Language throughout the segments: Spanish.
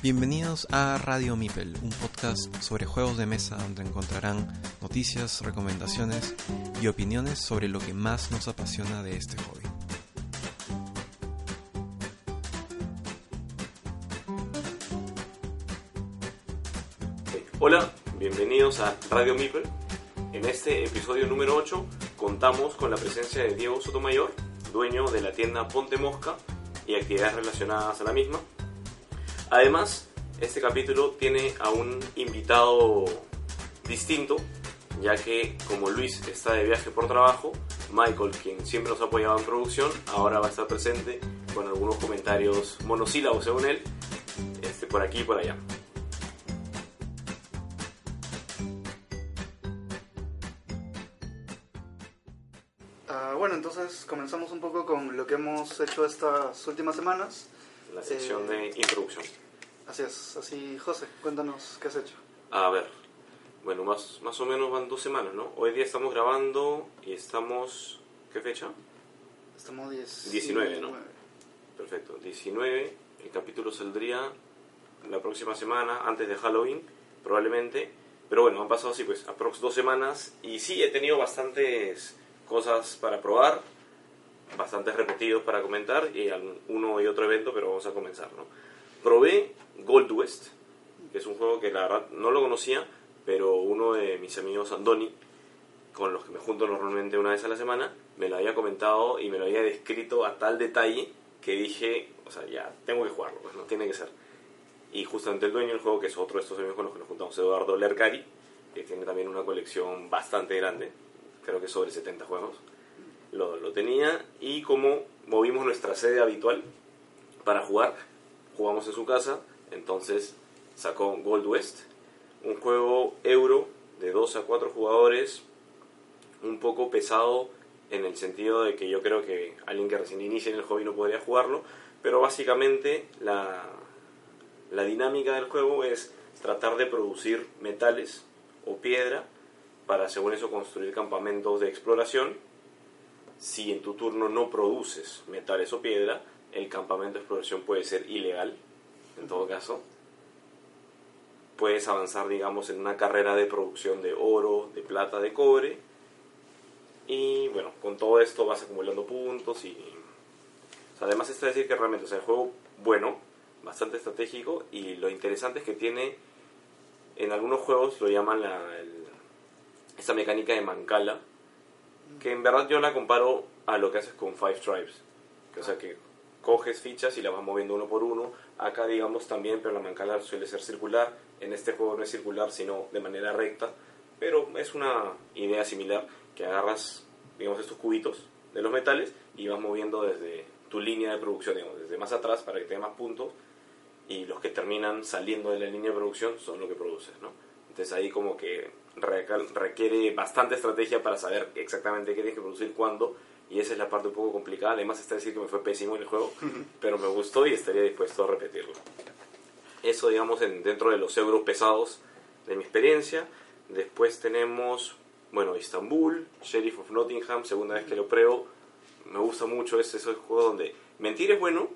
Bienvenidos a Radio Mipel, un podcast sobre juegos de mesa donde encontrarán noticias, recomendaciones y opiniones sobre lo que más nos apasiona de este hobby. Hola, bienvenidos a Radio Mipel. En este episodio número 8 contamos con la presencia de Diego Sotomayor, dueño de la tienda Ponte Mosca y actividades relacionadas a la misma. Además, este capítulo tiene a un invitado distinto, ya que como Luis está de viaje por trabajo, Michael, quien siempre nos ha apoyado en producción, ahora va a estar presente con algunos comentarios monosílabos según él, este, por aquí y por allá. Ah, bueno, entonces comenzamos un poco con lo que hemos hecho estas últimas semanas. La sección Eh, de introducción. Así es, así José, cuéntanos qué has hecho. A ver, bueno, más, más o menos van dos semanas, ¿no? Hoy día estamos grabando y estamos... ¿Qué fecha? Estamos 10, 19, ¿no? Perfecto, 19. El capítulo saldría la próxima semana, antes de Halloween, probablemente. Pero bueno, han pasado así pues aprox dos semanas y sí, he tenido bastantes cosas para probar, bastantes repetidos para comentar y uno y otro evento, pero vamos a comenzar, ¿no? Probé Gold West, que es un juego que la verdad no lo conocía, pero uno de mis amigos Andoni, con los que me junto normalmente una vez a la semana, me lo había comentado y me lo había descrito a tal detalle que dije, o sea, ya, tengo que jugarlo, pues no tiene que ser. Y justamente el dueño del juego, que es otro de estos amigos con los que nos juntamos, Eduardo Lercari, que tiene también una colección bastante grande, creo que sobre 70 juegos, lo, lo tenía y como movimos nuestra sede habitual para jugar, jugamos en su casa, entonces sacó Gold West, un juego euro de 2 a 4 jugadores, un poco pesado en el sentido de que yo creo que alguien que recién inicia en el hobby no podría jugarlo, pero básicamente la, la dinámica del juego es tratar de producir metales o piedra para según eso construir campamentos de exploración. Si en tu turno no produces metales o piedra, el campamento de exploración puede ser ilegal, en todo caso. Puedes avanzar, digamos, en una carrera de producción de oro, de plata, de cobre. Y bueno, con todo esto vas acumulando puntos y... además está decir que realmente, sea, el juego bueno, bastante estratégico y lo interesante es que tiene, en algunos juegos lo llaman la, esta mecánica de mancala, que en verdad yo la comparo a lo que haces con Five Tribes. Que, o sea que coges fichas y las vas moviendo uno por uno. Acá digamos también, pero la mancala suele ser circular. En este juego no es circular, sino de manera recta. Pero es una idea similar que agarras, digamos, estos cubitos de los metales y vas moviendo desde tu línea de producción, digamos, desde más atrás para que te dé más puntos. Y los que terminan saliendo de la línea de producción son lo que produces, ¿no? Entonces ahí como que requiere bastante estrategia para saber exactamente qué tienes que producir cuándo. Y esa es la parte un poco complicada. Además está decir que me fue pésimo en el juego, pero me gustó y estaría dispuesto a repetirlo. Eso, digamos, en, dentro de los euros pesados de mi experiencia. Después tenemos, bueno, Istanbul, Sheriff of Nottingham, segunda vez que lo pruebo. Me gusta mucho ese, ese juego donde mentir es bueno,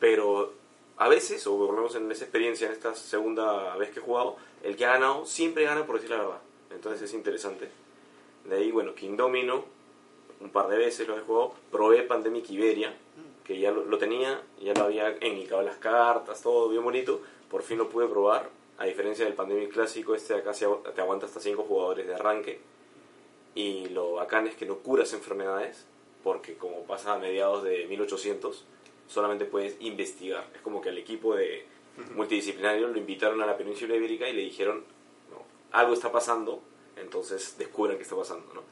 pero a veces, o por lo menos en esa experiencia, en esta segunda vez que he jugado, el que ha ganado siempre gana por decir la verdad. Entonces es interesante. De ahí, bueno, King Domino, un par de veces lo he jugado. Probé Pandemic Iberia, que ya lo, lo tenía, ya lo había ennicado las cartas, todo bien bonito. Por fin lo pude probar. A diferencia del Pandemic clásico, este de acá se te aguanta hasta 5 jugadores de arranque. Y lo bacán es que no curas enfermedades, porque como pasa a mediados de 1800, solamente puedes investigar. Es como que al equipo de multidisciplinario lo invitaron a la península ibérica y le dijeron, algo está pasando, entonces descubran qué está pasando, ¿no?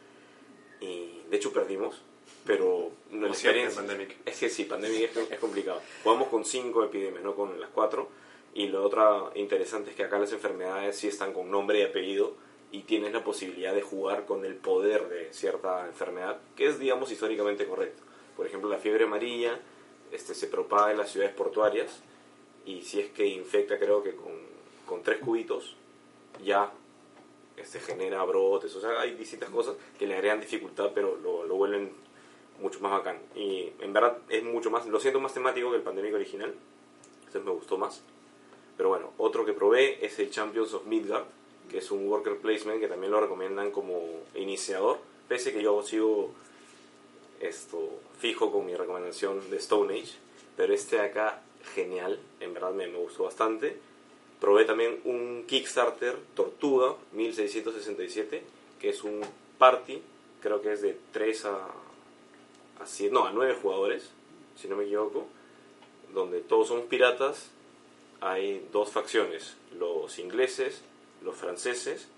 Y de hecho perdimos, pero no la experiencia... Pandemic. Es que sí, Pandemic es, es complicado. Jugamos con cinco epidemias, no con las cuatro. Y lo otro interesante es que acá las enfermedades sí están con nombre y apellido y tienes la posibilidad de jugar con el poder de cierta enfermedad, que es, digamos, históricamente correcto. Por ejemplo, la fiebre amarilla este, se propaga en las ciudades portuarias y si es que infecta, creo que con, con tres cubitos, ya este, genera brotes. O sea, hay distintas cosas que le agregan dificultad, pero lo, lo vuelven mucho más bacán. Y en verdad es mucho más, lo siento más temático que el Pandemic original, entonces me gustó más. Pero bueno, otro que probé es el Champions of Midgard, que es un worker placement que también lo recomiendan como iniciador, pese que yo sigo esto fijo con mi recomendación de Stone Age, pero este de acá genial, en verdad me, me gustó bastante. Probé también un Kickstarter Tortuga 1667, que es un party, creo que es de 3 a, a 7, no, a 9 jugadores, si no me equivoco, donde todos somos piratas. Hay dos facciones, los ingleses, los franceses,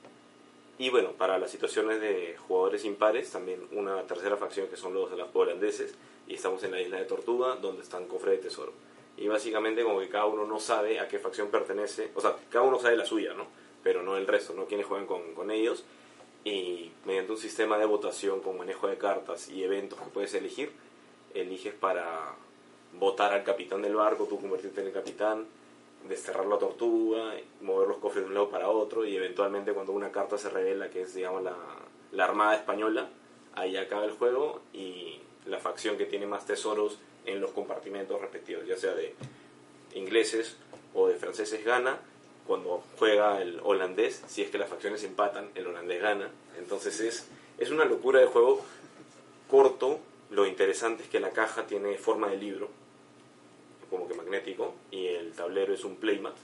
y bueno, para las situaciones de jugadores impares, también una tercera facción que son los holandeses, y estamos en la isla de Tortuga, donde están cofres de tesoro. Y básicamente como que cada uno no sabe a qué facción pertenece, o sea, cada uno sabe la suya, ¿no? Pero no el resto, ¿no? Quienes juegan con, con ellos. Y mediante un sistema de votación con manejo de cartas y eventos que puedes elegir, eliges para votar al capitán del barco, tú convertirte en el capitán, desterrar la tortuga, mover los cofres de un lado para otro y eventualmente cuando una carta se revela que es digamos la, la Armada Española, ahí acaba el juego y la facción que tiene más tesoros en los compartimentos respectivos, ya sea de ingleses o de franceses gana, cuando juega el holandés, si es que las facciones empatan, el holandés gana. Entonces es, es una locura de juego corto, lo interesante es que la caja tiene forma de libro, como que magnético, y el tablero es un playmat.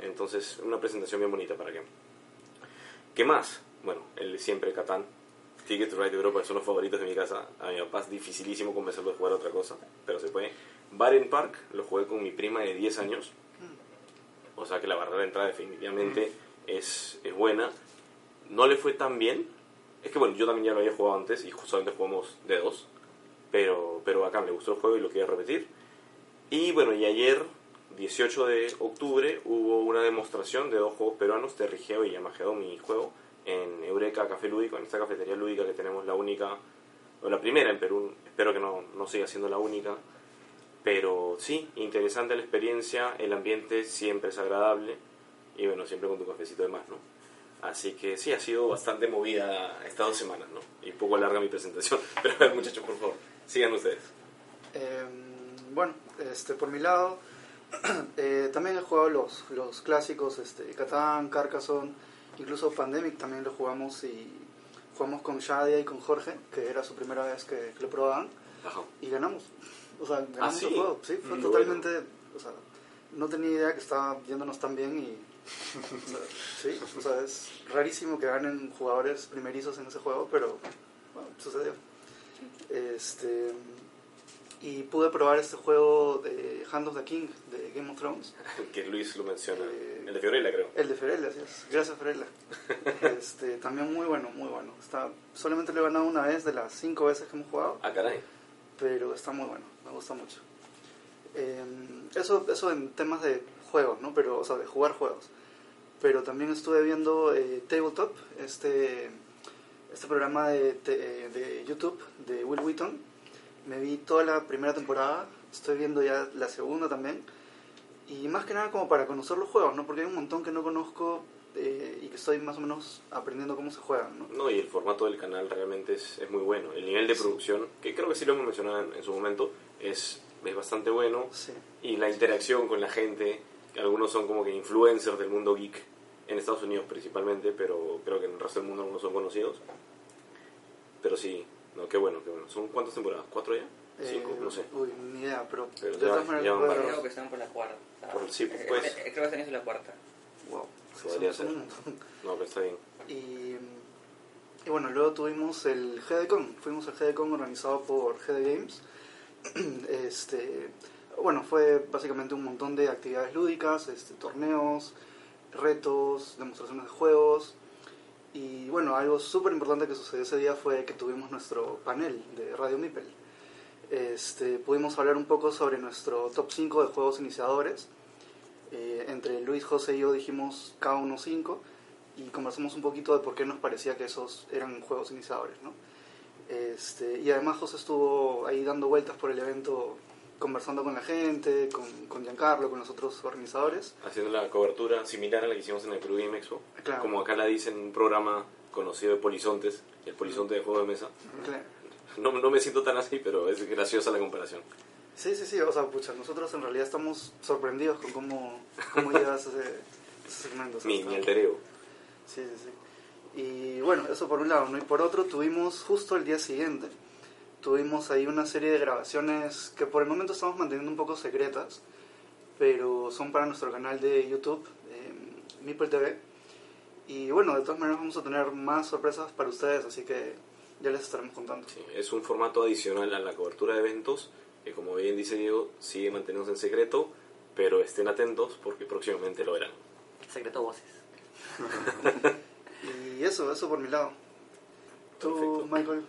Entonces, una presentación bien bonita para que. ¿Qué más? Bueno, el siempre Catán. Ticket to Ride Europa son los favoritos de mi casa. A mi papá es dificilísimo convencerlo de jugar a otra cosa, pero se puede. Baren Park lo jugué con mi prima de 10 años. O sea que la barrera de entrada definitivamente es, es buena. No le fue tan bien. Es que bueno, yo también ya lo había jugado antes y justamente jugamos de dos. Pero, pero acá me gustó el juego y lo quería repetir. Y bueno, y ayer, 18 de octubre, hubo una demostración de dos juegos peruanos, Terrigeo y Yamagedon, mi juego, en Eureka Café Lúdico, en esta cafetería lúdica que tenemos la única, o la primera en Perú, espero que no, no siga siendo la única. Pero sí, interesante la experiencia, el ambiente siempre es agradable y bueno, siempre con tu cafecito de más, ¿no? Así que sí, ha sido bastante movida estas dos semanas, ¿no? Y poco larga mi presentación. Pero a ver, muchachos, por favor, sigan ustedes. Eh, bueno, este, por mi lado, eh, también he jugado los, los clásicos, este, Catán, Carcassonne, incluso Pandemic también lo jugamos y jugamos con Shadia y con Jorge, que era su primera vez que, que lo probaban, Ajá. y ganamos. O sea, ganamos ¿Ah, sí? el juego, sí, fue Mm, totalmente, o sea, no tenía idea que estaba yéndonos tan bien y, o sea, sí, o sea, es rarísimo que ganen jugadores primerizos en ese juego, pero bueno, sucedió. Este, y pude probar este juego de Hand of the King de Game of Thrones. Que Luis lo menciona. Eh, El de Fiorella, creo. El de Ferella, así es. Gracias, Ferella. Este, también muy bueno, muy bueno. Está, solamente lo he ganado una vez de las cinco veces que hemos jugado, Ah, caray. pero está muy bueno, me gusta mucho. Eh, eso, eso en temas de juegos, ¿no? Pero, o sea, de jugar juegos. Pero también estuve viendo eh, Tabletop, este, este programa de, te- de YouTube de Will Wheaton. Me vi toda la primera temporada, estoy viendo ya la segunda también. Y más que nada como para conocer los juegos, ¿no? Porque hay un montón que no conozco eh, y que estoy más o menos aprendiendo cómo se juegan, ¿no? No, y el formato del canal realmente es, es muy bueno. El nivel de producción, que creo que sí lo hemos mencionado en, en su momento, es, es bastante bueno. Sí. Y la interacción con la gente, que algunos son como que influencers del mundo geek, en Estados Unidos principalmente, pero creo que en el resto del mundo algunos son conocidos. Pero sí, no, qué bueno, qué bueno. ¿Son cuántas temporadas? ¿Cuatro ya? ¿Cinco? Eh, no sé. Uy, ni idea, pero, Pero de ya- todas maneras. Creo que están por la cuarta. Por- sí, Eh, pues. eh, Creo que están en la cuarta. Wow, Podría ser. un montón. No, pero está bien. Y, y bueno, luego tuvimos el GDCon. Fuimos al GDCon organizado por GD Games. este, bueno, fue básicamente un montón de actividades lúdicas, este, torneos, retos, demostraciones de juegos. Y bueno, algo súper importante que sucedió ese día fue que tuvimos nuestro panel de Radio Mipel. Este, pudimos hablar un poco sobre nuestro top 5 de juegos iniciadores. Eh, entre Luis, José y yo dijimos cada uno 5 y conversamos un poquito de por qué nos parecía que esos eran juegos iniciadores, ¿no? Este, y además José estuvo ahí dando vueltas por el evento, conversando con la gente, con, con Giancarlo, con los otros organizadores. Haciendo la cobertura similar a la que hicimos en el Perú Game Expo. Claro. Como acá la dicen un programa conocido de Polizontes, el Polizonte de juego de mesa. Claro. No, no me siento tan así, pero es graciosa la comparación. Sí, sí, sí, o sea, pucha, nosotros en realidad estamos sorprendidos con cómo, cómo llevas ese, ese segmento. o sea, Mi, mi alter ego. Sí, sí, sí. Y bueno, eso por un lado, ¿no? Y por otro, tuvimos justo el día siguiente, tuvimos ahí una serie de grabaciones que por el momento estamos manteniendo un poco secretas, pero son para nuestro canal de YouTube, eh, Meeple TV. Y bueno, de todas maneras vamos a tener más sorpresas para ustedes, así que ya les estaremos contando. Sí, es un formato adicional a la cobertura de eventos que, como bien dice Diego, sigue manteniéndose en secreto, pero estén atentos porque próximamente lo verán. Secreto voces. Y eso, eso por mi lado. Tú, Perfecto. Michael,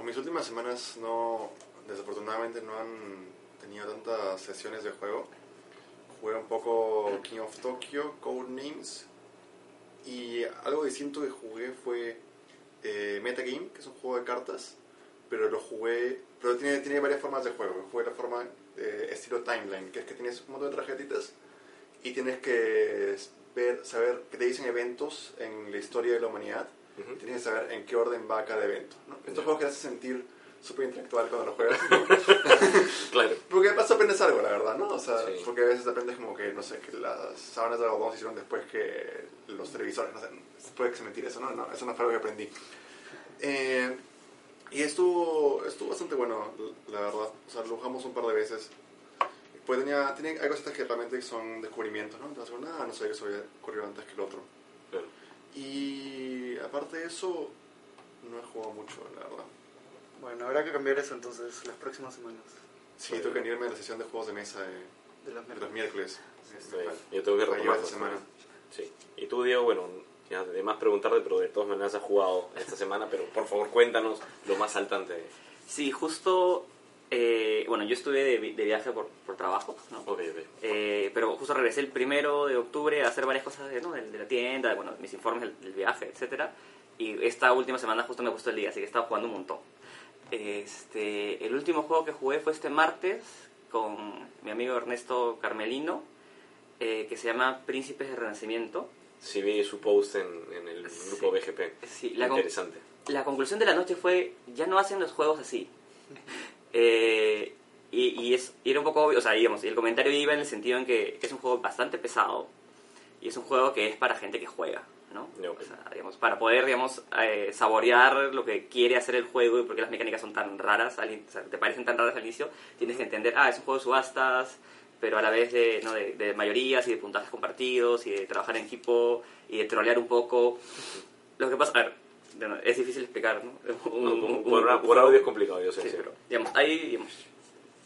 Bueno, mis últimas semanas no, desafortunadamente no han tenido tantas sesiones de juego. Jugué un poco King of Tokyo, Codenames. Y algo distinto que jugué fue eh, Metagame, que es un juego de cartas. Pero lo jugué. Pero tiene, tiene varias formas de juego. Jugué la forma eh, estilo timeline, que es que tienes un montón de tarjetitas y tienes que ver, saber que te dicen eventos en la historia de la humanidad Ujú. tienes que saber en qué orden va cada evento. ¿no? Estos Ya. juegos que te hacen sentir súper intelectual cuando lo juegas. ¿no? Claro. porque pasa aprendes algo, la verdad, ¿no? O sea, Sí. porque a veces aprendes como que, no sé, que las sábanas de algodón se hicieron después que los televisores, no sé, puede que se mentir eso, ¿no? No, eso no fue algo que aprendí. Eh, y estuvo, estuvo bastante bueno, la verdad. O sea, lo jugamos un par de veces. Pues tenía, tenía, hay cosas que realmente son descubrimientos, ¿no? Entonces, nada, no sé que eso había ocurrido antes que el otro. claro. Y aparte de eso, no he jugado mucho, la verdad. bueno, habrá que cambiar eso entonces las próximas semanas Sí, tengo que irme a la sesión de juegos de mesa de, de las de los miércoles. Está bien. Yo tengo que retomar esta esta semana. Sí. Y tú, Diego, bueno, ya de más preguntarte, pero de todas maneras has jugado esta semana, pero por favor cuéntanos lo más saltante. Sí, justo, eh, bueno, yo estuve de, de viaje por, por trabajo, ¿no? Eh, pero justo regresé el primero de octubre a hacer varias cosas de, ¿no? de, de la tienda, bueno, mis informes del, del viaje, etcétera. Y esta última semana justo me puesto el día, así que he estado jugando un montón. Este, el último juego que jugué fue este martes con mi amigo Ernesto Carmelino, eh, que se llama Príncipes de Renacimiento. Sí vi su post en, en el grupo Sí. BGP. Sí, la con- Interesante. la conclusión de la noche fue, ya no hacen los juegos así. Eh, y, y es, y era un poco obvio, o sea, digamos, y el comentario iba en el sentido en que es un juego bastante pesado y es un juego que es para gente que juega, ¿no? Ya, ok. O sea, digamos, para poder, digamos, eh, saborear lo que quiere hacer el juego y por qué las mecánicas son tan raras, al o sea, te parecen tan raras al inicio, tienes que entender, ah, es un juego de subastas, pero a la vez de, ¿no? de, de mayorías y de puntajes compartidos y de trabajar en equipo y de trolear un poco. Lo que pasa, a ver, de nuevo, es difícil explicar, ¿no? Un- un- un- por, por audio es complicado, yo sé. Sí, sí. pero, digamos, hay digamos,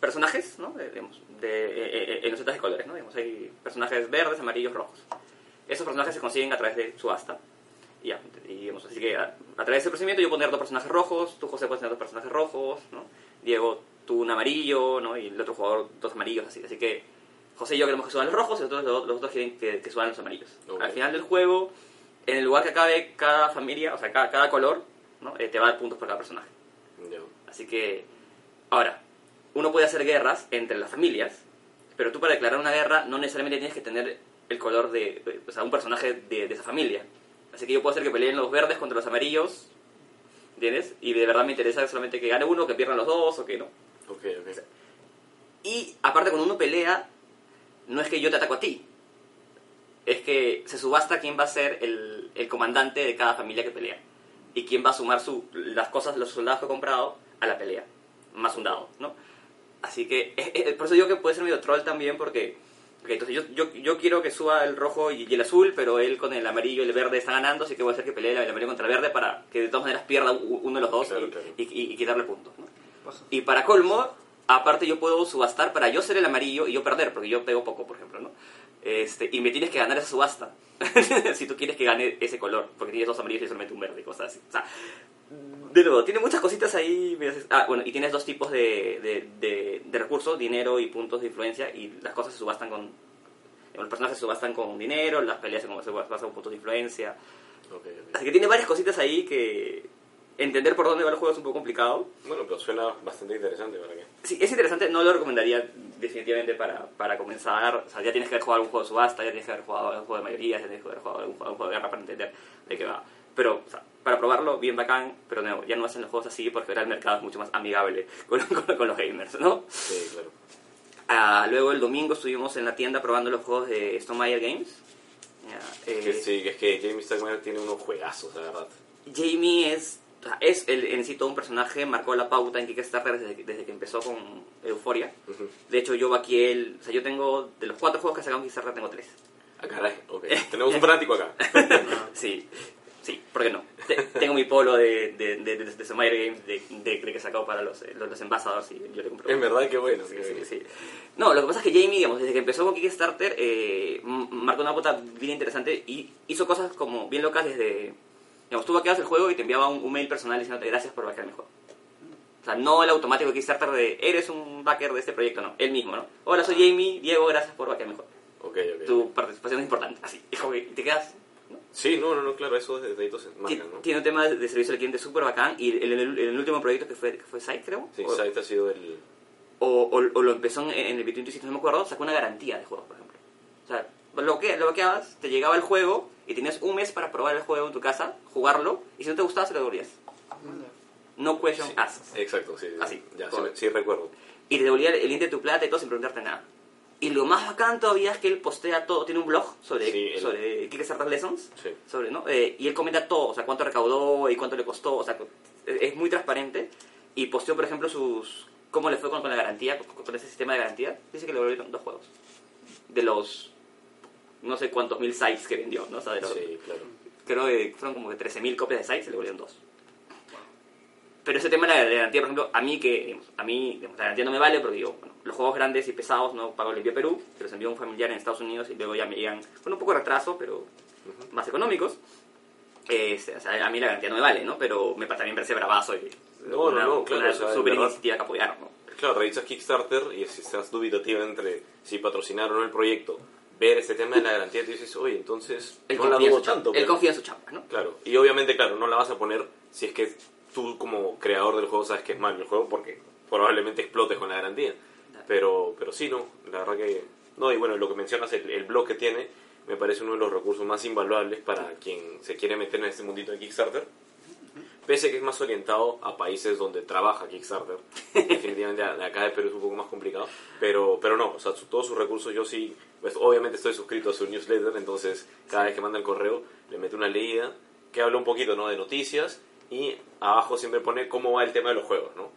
personajes, ¿no? De, digamos, de, eh, eh, en los setas de colores, ¿no? Digamos, hay personajes verdes, amarillos, rojos. Esos personajes se consiguen a través de subasta. Y y, digamos, así que a, a través del procedimiento yo puedo tener dos personajes rojos, tú José puedes tener dos personajes rojos, ¿no? Diego, tú un amarillo, ¿no? Y el otro jugador dos amarillos, así. Así que José y yo queremos que suban los rojos y los otros, los, los otros quieren que, que suban los amarillos. Ok. Al final del juego, en el lugar que acabe cada familia, o sea, cada, cada color, ¿no? Eh, te va a dar puntos por cada personaje. Ya. Así que, ahora, uno puede hacer guerras entre las familias, pero tú para declarar una guerra no necesariamente tienes que tener el color de, de- o sea, un personaje de, de esa familia. Así que yo puedo hacer que peleen los verdes contra los amarillos, ¿entiendes? Y de verdad me interesa solamente que gane uno, que pierdan los dos o que no. Ok, ok. Y aparte cuando uno pelea, no es que yo te ataco a ti, es que se subasta quién va a ser el, el comandante de cada familia que pelea. Y quién va a sumar su, las cosas, los soldados que ha comprado a la pelea. Más un dado, ¿no? Así que, eh, eh, por eso digo que puede ser medio troll también porque... entonces yo, yo, yo quiero que suba el rojo y, y el azul, pero él con el amarillo y el verde está ganando, así que voy a hacer que pelee el amarillo contra el verde para que de todas maneras pierda uno de los dos Claro, y, claro. y- y- y quitarle puntos. Y para colmo, aparte yo puedo subastar para yo ser el amarillo y yo perder, porque yo pego poco, por ejemplo, ¿no? Este, y me tienes que ganar esa subasta. si tú quieres que gane ese color, porque tienes dos amarillos y solamente un verde cosas así. O sea, de nuevo, tiene muchas cositas ahí. Ah, bueno, y tienes dos tipos de, de, de- de recursos, dinero y puntos de influencia, y las cosas se subastan con... Los personajes se subastan con dinero, las peleas se subastan con puntos de influencia. Ok, ok. Así que tiene varias cositas ahí que entender por dónde va el juego es un poco complicado. Bueno, pero suena bastante interesante, ¿para? Sí, es interesante, no lo recomendaría definitivamente para, para comenzar. O sea, ya tienes que haber jugado algún juego de subasta, ya tienes que haber jugado algún juego de mayoría, ya tienes que haber jugado algún juego, algún juego de guerra para entender de qué va. Pero, o sea, para probarlo, bien bacán, pero no, ya no hacen los juegos así porque ahora el mercado es mucho más amigable con, con- con los gamers, ¿no? Sí, claro. Ah, luego el domingo estuvimos en la tienda probando los juegos de Stonemaier Games. Ya, eh, Que sí, es que Jamie Stegmaier tiene unos juegazos, la verdad. Jamie es, es el, en sí todo un personaje, marcó la pauta en Kickstarter desde, que- desde que empezó con Euphoria. Ujú. De hecho, yo vaqué el. O sea, yo tengo. De los cuatro juegos que en Kickstarter, tengo tres. Ah, caray, ok. Tenemos un fanático acá. Sí, sí, ¿por qué no? Te- tengo mi polo de, de, de, de, de Stonemaier Games de, de, de que he sacado para los, los, los envasadores y yo le compré. En verdad, qué bueno. Sí, qué sí, bueno. sí. No, lo que pasa es que Jamie, digamos, desde que empezó con Kickstarter, eh, marcó una pauta bien interesante y hizo cosas como bien locas desde... Digamos, tú vaqueabas el juego y te enviaba un, un mail personal diciéndote gracias por vaquear mi juego. O sea, no el automático de Kickstarter de eres un backer de este proyecto, no. Él mismo, ¿no? Hola, soy Jamie, Diego, gracias por vaquear mi juego. Ok, ok. Tu participación es importante, así. Y que te quedas... Sí, no, no, no, claro, esos detallitos se Ti- marcan, ¿no? Tiene un tema de servicio al cliente súper bacán y el, el- el último proyecto que fue, que fue Site, creo. Sí, o- Sight ha sido el... o, o, o lo empezó en, en el Between Two no me acuerdo, sacó una garantía de juegos, por ejemplo. O sea, lo que lo bloqueabas, te llegaba el juego y tenías un mes para probar el juego en tu casa, jugarlo, y si no te gustaba, se lo devolvías. No question Sí, asked. Exacto, sí. sí, Así, Ya, sí, recuerdo. Y te devolvía el link de tu plata y todo sin preguntarte nada. Y lo más bacán todavía es que él postea todo, tiene un blog sobre, Sí, él- sobre Kickstarter Lessons, sobre, ¿no? Eh, y él comenta todo, o sea, cuánto recaudó y cuánto le costó, o sea, es muy transparente. Y posteó, por ejemplo, sus cómo le fue con, con la garantía, con, con ese sistema de garantía. Dice que le devolvieron dos juegos. De los no sé cuántos mil sites que vendió, ¿no? O sea, de los- Sí, claro. creo que fueron como que 13.000 copias de sites, se le devolvieron dos. Pero ese tema de la garantía, por ejemplo, a mí que a mí la garantía no me vale porque yo, bueno, los juegos grandes y pesados no pago el envío a Perú, se los envío a un familiar en Estados Unidos y luego ya me llegan con un poco de retraso, pero más económicos. Este, o sea, a mí la garantía no me vale, ¿no? Pero me, también parece bravazo y No, no, una, no, claro, una o sea, super iniciativa que apoyaron, ¿no? Claro, revisas Kickstarter y estás dubitativa entre si patrocinar o no el proyecto, ver este tema de la garantía, te dices, oye, entonces Él no la dudo tanto. él pero- confía en su chamba, ¿no? Claro, y obviamente, claro, no la vas a poner si es que tú como creador del juego sabes que es malo el juego porque probablemente explotes con la garantía. Pero, pero sí, no, la verdad que... No, y bueno, lo que mencionas, el, el blog que tiene, me parece uno de los recursos más invaluables para quien se quiere meter en este mundito de Kickstarter. Pese a que es más orientado a países donde trabaja Kickstarter. Definitivamente acá de Perú es un poco más complicado. Pero, pero no, o sea, su- todos sus recursos yo sí, pues obviamente estoy suscrito a su newsletter, entonces cada vez que manda el correo le meto una leída que habla un poquito ¿no? de noticias y abajo siempre pone cómo va el tema de los juegos, ¿no?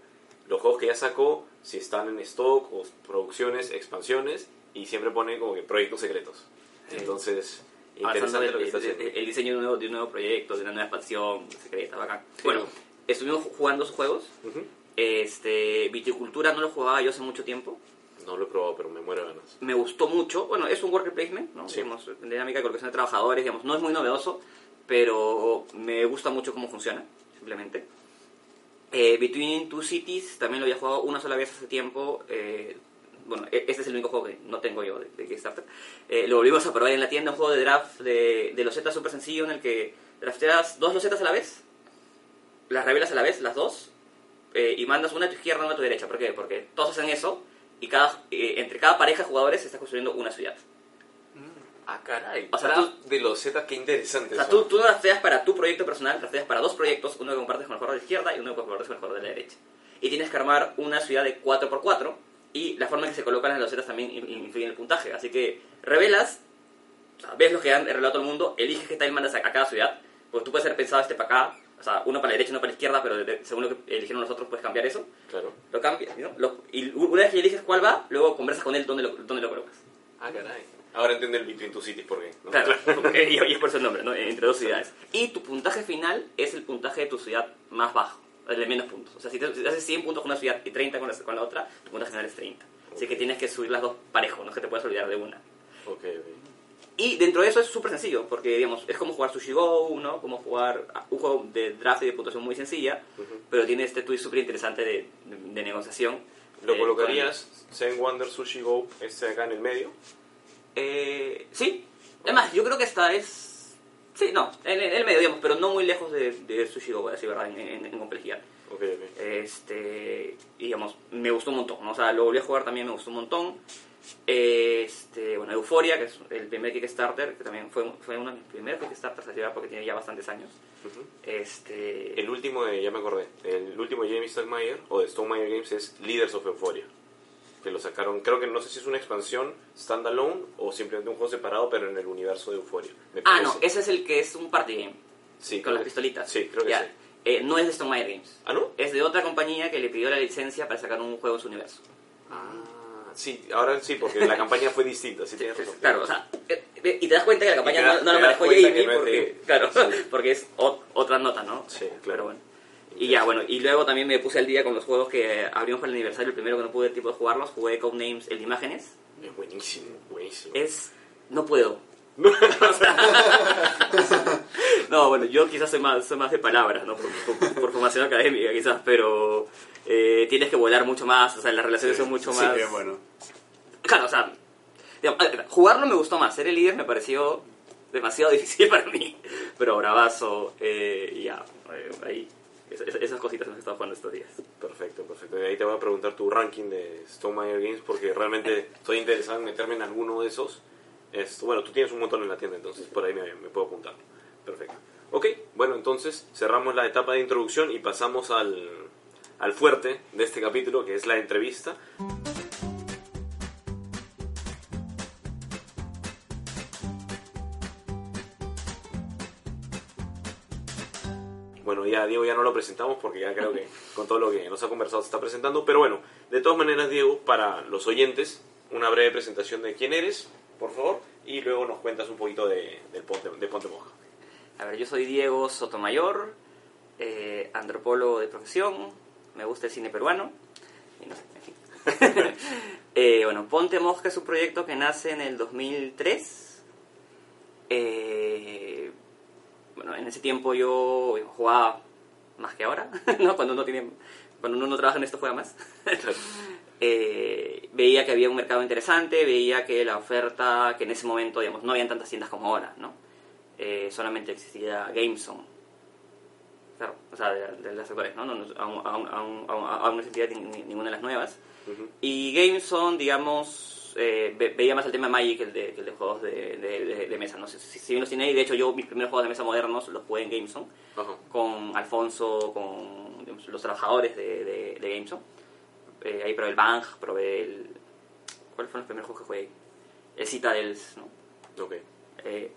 Los juegos que ya sacó, si están en stock o producciones, expansiones y siempre pone como que proyectos secretos. Entonces, interesante el, lo que está haciendo. el diseño de un, nuevo, de un nuevo proyecto, de una nueva expansión secreta, bacán. Sí, bueno, ¿no? estuvimos ju- jugando sus juegos. Ujú. Este, Viticultura no lo jugaba yo hace mucho tiempo. No lo he probado, pero me muero de ganas. Me gustó mucho. Bueno, es un worker placement, ¿no? Sí. Digamos, dinámica de colocación de trabajadores, digamos, no es muy novedoso, pero me gusta mucho cómo funciona, simplemente. Eh, Between Two Cities también lo había jugado una sola vez hace tiempo. eh, bueno, e- este es el único juego que no tengo yo de, de Kickstarter. Eh, lo volvimos a probar en la tienda, un juego de draft de, de losetas súper sencillo en el que drafteas dos losetas a la vez, las revelas a la vez, las dos, eh, y mandas una a tu izquierda, una a tu derecha. ¿Por qué? Porque todos hacen eso y cada, eh, entre cada pareja de jugadores se está construyendo una ciudad. Ah, caray. O sea, Draft de los Z, qué interesante. O sea, tú, tú no drafteas para tu proyecto personal, drafteas para dos proyectos, uno que compartes con el jugador de la izquierda y uno que compartes con el jugador de la derecha. Y tienes que armar una ciudad de 4x4 y la forma en que se colocan las losetas también in- influye en el puntaje. Así que revelas, o sea, ves lo que han revelado todo el mundo, eliges qué tile mandas a, a cada ciudad, porque tú puedes haber pensado este para acá, o sea, uno para la derecha y uno para la izquierda, pero de- de- según lo que eligieron los otros puedes cambiar eso. Claro. Lo cambias, ¿no? Lo- y una vez que eliges cuál va, luego conversas con él dónde lo, dónde lo colocas. Ah, caray. Ahora entiendo el Between Two Cities por qué. ¿no? Claro, y, y es por eso el nombre, ¿no? Entre dos ciudades. Y tu puntaje final es el puntaje de tu ciudad más bajo, de menos puntos. O sea, si, te, si haces 100 puntos con una ciudad y 30 con la, con la otra, tu puntaje final es 30. Así que tienes que subir las dos parejo, no es que te puedes olvidar de una. Ok, ok. Y dentro de eso es súper sencillo, porque digamos, es como jugar Sushi Go, ¿no? Como jugar un juego de draft y de puntuación muy sencilla, Ujú. pero tiene este twist súper interesante de, de- de negociación. ¿Lo Eh, colocarías Seven Wonder Sushi Go este acá en el medio? Eh, sí. Además, yo creo que esta es... Sí, no, en, en el medio, digamos, pero no muy lejos de, de Go, así, ¿verdad? En, en- en complejidad. Ok, ok. Este, digamos, me gustó un montón, ¿no? O sea, lo volví a jugar también, me gustó un montón. Este, bueno, Euforia, que es el primer Kickstarter, que también fue, fue uno de mis primeros Kickstarters, así, porque tiene ya bastantes años. Este... El último de, ya me acordé, el último de Jamie Stonemeyer, o de Stonemeyer Games, es Leaders of Euphoria. Que lo sacaron, creo que no sé si es una expansión standalone o simplemente un juego separado, pero en el universo de Euphoria. me Ah, no, ese es el que es un party game, Sí, con las pistolitas. Sí, creo que Ya. sí. Eh, no es de Stonemaier Games. ¿Ah, no? Es de otra compañía que le pidió la licencia para sacar un juego en su universo. Ah, sí, ahora sí, porque la campaña fue distinta, sí tienes razón. Claro, o sea, eh, eh, y te das cuenta que la campaña das- no, no la manejó Jamie no porque, de- claro, Sí. porque es o- otra nota, ¿no? Sí, claro. Pero bueno. Y ya, bueno, y luego también me puse al día con los juegos que abrimos para el aniversario, el primero que no pude tipo de jugarlos, jugué Codenames, el de imágenes. Es buenísimo, buenísimo. Es... no puedo. No, bueno, yo quizás soy más, soy más de palabras, ¿no? Por, por- por formación académica quizás, pero eh, tienes que volar mucho más, o sea, las relaciones son mucho Sí, más... bien bueno. Claro, o sea, digamos, jugarlo me gustó más, ser el líder me pareció demasiado difícil para mí, pero bravazo, eh, ya, eh, ahí, es- es- esas cositas hemos estado jugando estos días. Perfecto, perfecto. Y ahí te voy a preguntar tu ranking de Stonemeyer Games porque realmente estoy interesado en meterme en alguno de esos. Esto, bueno, tú tienes un montón en la tienda, entonces por ahí me, me puedo apuntar. Perfecto. Ok, bueno, entonces cerramos la etapa de introducción y pasamos al, al fuerte de este capítulo, que es la entrevista. Ya Diego ya no lo presentamos porque ya creo que con todo lo que nos ha conversado se está presentando. Pero bueno, de todas maneras, Diego, para los oyentes, una breve presentación de quién eres, por favor, y luego nos cuentas un poquito de, Ponte, de Ponte Moja. A ver, yo soy Diego Sotomayor, eh, antropólogo de profesión, me gusta el cine peruano, y no sé, en fin. Eh, bueno, Ponte Mosca es un proyecto que nace en el 2003. Eh, bueno, en ese tiempo yo jugaba más que ahora, ¿no? Cuando uno, tiene, cuando uno no trabaja en esto juega más. Eh, veía que había un mercado interesante, veía que la oferta, que en ese momento, digamos, no habían tantas tiendas como ahora, ¿no? Eh, solamente existía GameZone. Claro, o sea, de, de las actuales, ¿no? no, no aún, aún, aún, aún- aún no existía ni- ni- ninguna de las nuevas. Y GameZone, digamos, eh, ve- veía más el tema Magic que el de, que el de juegos de, de, de- de mesa. No sé si, si bien los tiene de hecho yo mis primeros juegos de mesa modernos los jugué en GameZone Ajá. con Alfonso, con digamos, los trabajadores de, de, de GameZone. Eh, ahí probé el Bang, probé el... ¿Cuáles fueron los primeros juegos que jugué? El Citadels, ¿no? Ok. Eh,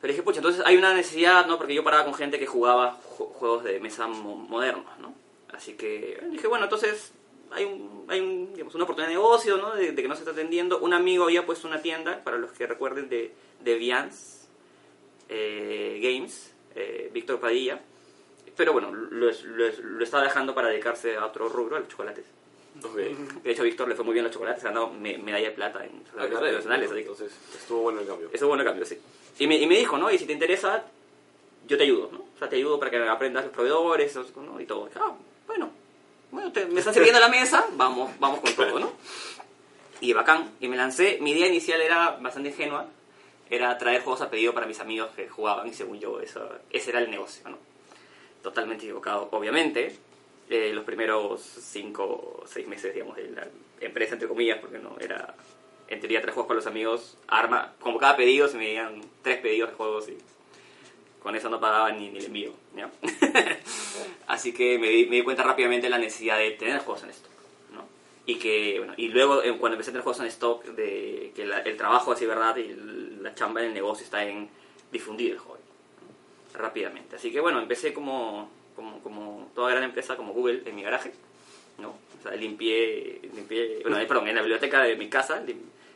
pero dije, pucha, entonces hay una necesidad, ¿no? Porque yo paraba con gente que jugaba ju- juegos de mesa mo- modernos, ¿no? Así que eh, dije, bueno, entonces hay, un, hay un, digamos, una oportunidad de negocio, ¿no? De, de que no se está atendiendo. Un amigo había puesto una tienda, para los que recuerden, de, de Vians eh, Games, eh, Víctor Padilla. Pero bueno, lo, lo, lo estaba dejando para dedicarse a otro rubro, a los chocolates. Ok. De hecho, Víctor le fue muy bien los chocolates, ganó me- medalla de plata en Ah, los caray. nacionales. así que- Entonces, estuvo bueno el cambio. eso bueno cambio, sí. Y me, y me dijo, ¿no? Y si te interesa, yo te ayudo, ¿no? O sea, te ayudo para que aprendas los proveedores ¿no? y todo. Ah, bueno, bueno te- me están sirviendo la mesa, vamos, vamos con todo, ¿no? Y bacán. Y me lancé. Mi idea inicial era bastante ingenua. Era traer juegos a pedido para mis amigos que jugaban y según yo eso, ese era el negocio, ¿no? Totalmente equivocado, obviamente. Eh, los primeros cinco o seis meses, digamos, de la empresa, entre comillas, porque no era, en teoría, tres juegos para los amigos, arma, como cada pedido se me dieron tres pedidos de juegos y con eso no pagaba ni, ni el envío. Así que me di, me di cuenta rápidamente de la necesidad de tener juegos en stock, ¿no? Y que, bueno, y luego eh, cuando empecé a tener juegos en stock, de que el trabajo así, ¿verdad? Y la chamba en el negocio está en difundir el hobby rápidamente. Así que bueno, empecé como, como, como toda gran empresa, como Google, en mi garaje, ¿no? O sea, limpié, limpié, bueno, perdón, en la biblioteca de mi casa,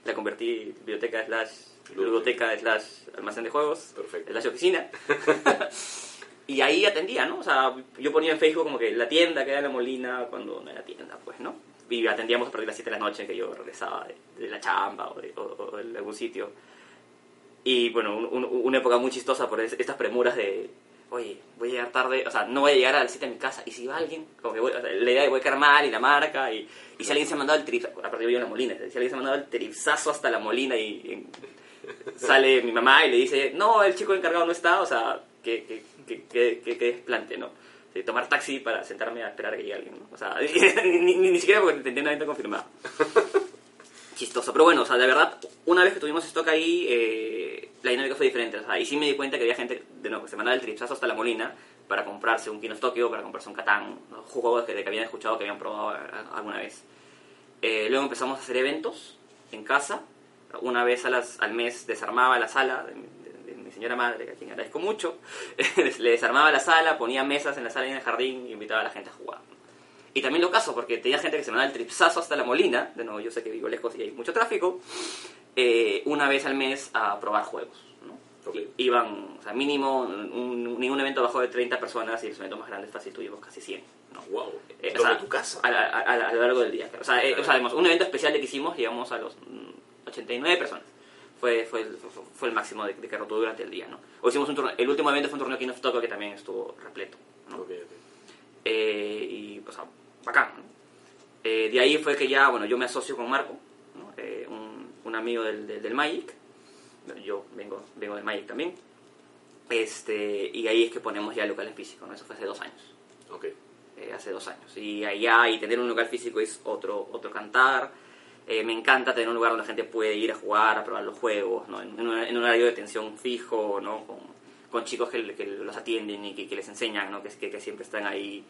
la convertí en biblioteca slash, biblioteca slash almacén de juegos, Perfecto. slash oficina. y ahí atendía, ¿no? O sea, yo ponía en Facebook como que la tienda que era la Molina cuando no era tienda, pues, ¿no? Y atendíamos a partir de las 7 de la noche que yo regresaba de, de la chamba o de, o- o de algún sitio. Y bueno, un- un- una época muy chistosa por es- estas premuras de, oye, voy a llegar tarde, o sea, no voy a llegar a las 7 a mi casa. Y si va alguien, como que voy, o sea, la idea de voy a quedar mal y la marca. Y, y si alguien se ha mandado el trip, aparte yo en la molina, si alguien se ha mandado el tripsazo hasta la molina y, y sale mi mamá y le dice, no, el chico encargado no está, o sea, que, que, que, que, desplante, ¿no? De tomar taxi para sentarme a esperar a que llegue alguien, ¿no? O sea, ni, ni, ni siquiera porque tenía una venta confirmada. chistoso. Pero bueno, o sea, de verdad, una vez que tuvimos stock ahí, eh, la dinámica fue diferente. O sea, y sí me di cuenta que había gente, de nuevo, que se mandaba el tripsazo hasta la Molina para comprarse un King of Tokyo, para comprarse un Catán, ¿no? juegos que, que habían escuchado, que habían probado eh, alguna vez. Eh, luego empezamos a hacer eventos en casa. Una vez a las, al mes desarmaba la sala de, mi- de- de mi señora madre, a quien agradezco mucho. Le desarmaba la sala, ponía mesas en la sala y en el jardín y invitaba a la gente a jugar. Y también lo caso, porque tenía gente que se mandaba el tripsazo hasta la Molina. De nuevo, yo sé que vivo lejos y hay mucho tráfico. eh, una vez al mes a probar juegos. ¿no? Ok. I- Iban, o sea, mínimo, un- ningún evento bajó de 30 personas y los eventos más grandes fácil tuvimos casi 100. ¿no? Wow. Eh, o Sobre sea, tu casa. A, a- a- a lo largo del día. O sea, eh, o sea, digamos, un evento especial que hicimos, llegamos a los mm, 89 personas. Fue, fue, fue, fue el máximo de, de que rotó durante el día, ¿no? O hicimos un torneo, el último evento fue un torneo King of Tokyo que también estuvo repleto, ¿no? Ok, ok. Eh, y, o sea, bacán, ¿no? Eh, de ahí fue que ya, bueno, yo me asocio con Marco, ¿no? Eh, un, un amigo del, del, del Magic. Yo vengo, vengo del Magic también. Este, y ahí es que ponemos ya el local en físico, ¿no? Eso fue hace dos años. Ok. eh, hace dos años. Y allá, y tener un local físico es otro, otro cantar. Eh, me encanta tener un lugar donde la gente puede ir a jugar, a probar los juegos, ¿no? en, un, horario de atención fijo, ¿no? con, chicos que, que los atienden y que, les enseñan, ¿no? que, siempre están ahí.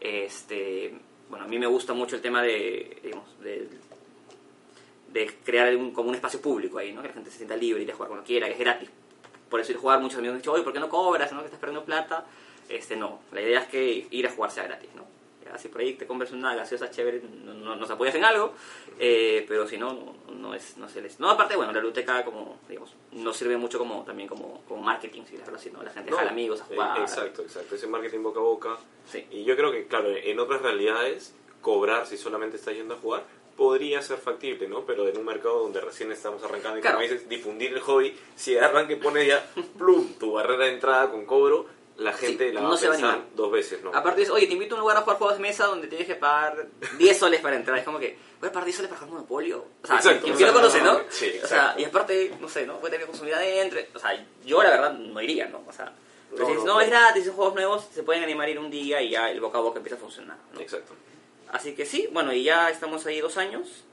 Este, bueno, a mí me gusta mucho el tema de, de, crear un, como un espacio público ahí, ¿no? que la gente se sienta libre y de jugar cuando quiera, que es gratis. Por eso ir a jugar, muchos amigos me han dicho, oye, ¿por qué no cobras? ¿no? Que estás perdiendo plata. Este, no, la idea es que ir a jugar sea gratis, ¿no? Ya, si por ahí te compras una gaseosa chévere, no, no- nos apoyas en algo, eh, pero si no, no, no es, no se les... No, aparte, bueno, la luteca como, digamos, nos sirve mucho como, también como, como marketing, si la así, ¿no? La gente No, jala amigos a eh, jugar. exacto, exacto. Ese marketing boca a boca. Sí. Y yo creo que, claro, en otras realidades, cobrar si solamente estás yendo a jugar podría ser factible, ¿no? Pero en un mercado donde recién estamos arrancando y Claro. como dices, difundir el hobby, si arranque pones ya, plum, tu barrera de entrada con cobro, la gente Sí, la va no a se va a pensar animar. dos veces, ¿no? Aparte dices, oye, te invito a un lugar a jugar juegos de mesa donde tienes que pagar 10 soles para entrar. Es como que, voy a pagar 10 soles para jugar Monopolio. O sea, Exacto, ¿quién, quién lo exacto. conoce, no? Sí, o sea, exacto. y aparte, no sé, ¿no? Puede tener consumida adentro. O sea, yo la verdad no iría, ¿no? O sea, No, dices, no, no, es gratis, son juegos nuevos, se pueden animar a ir un día y ya el boca a boca empieza a funcionar, ¿no? Exacto. Así que sí, bueno, y ya estamos ahí dos años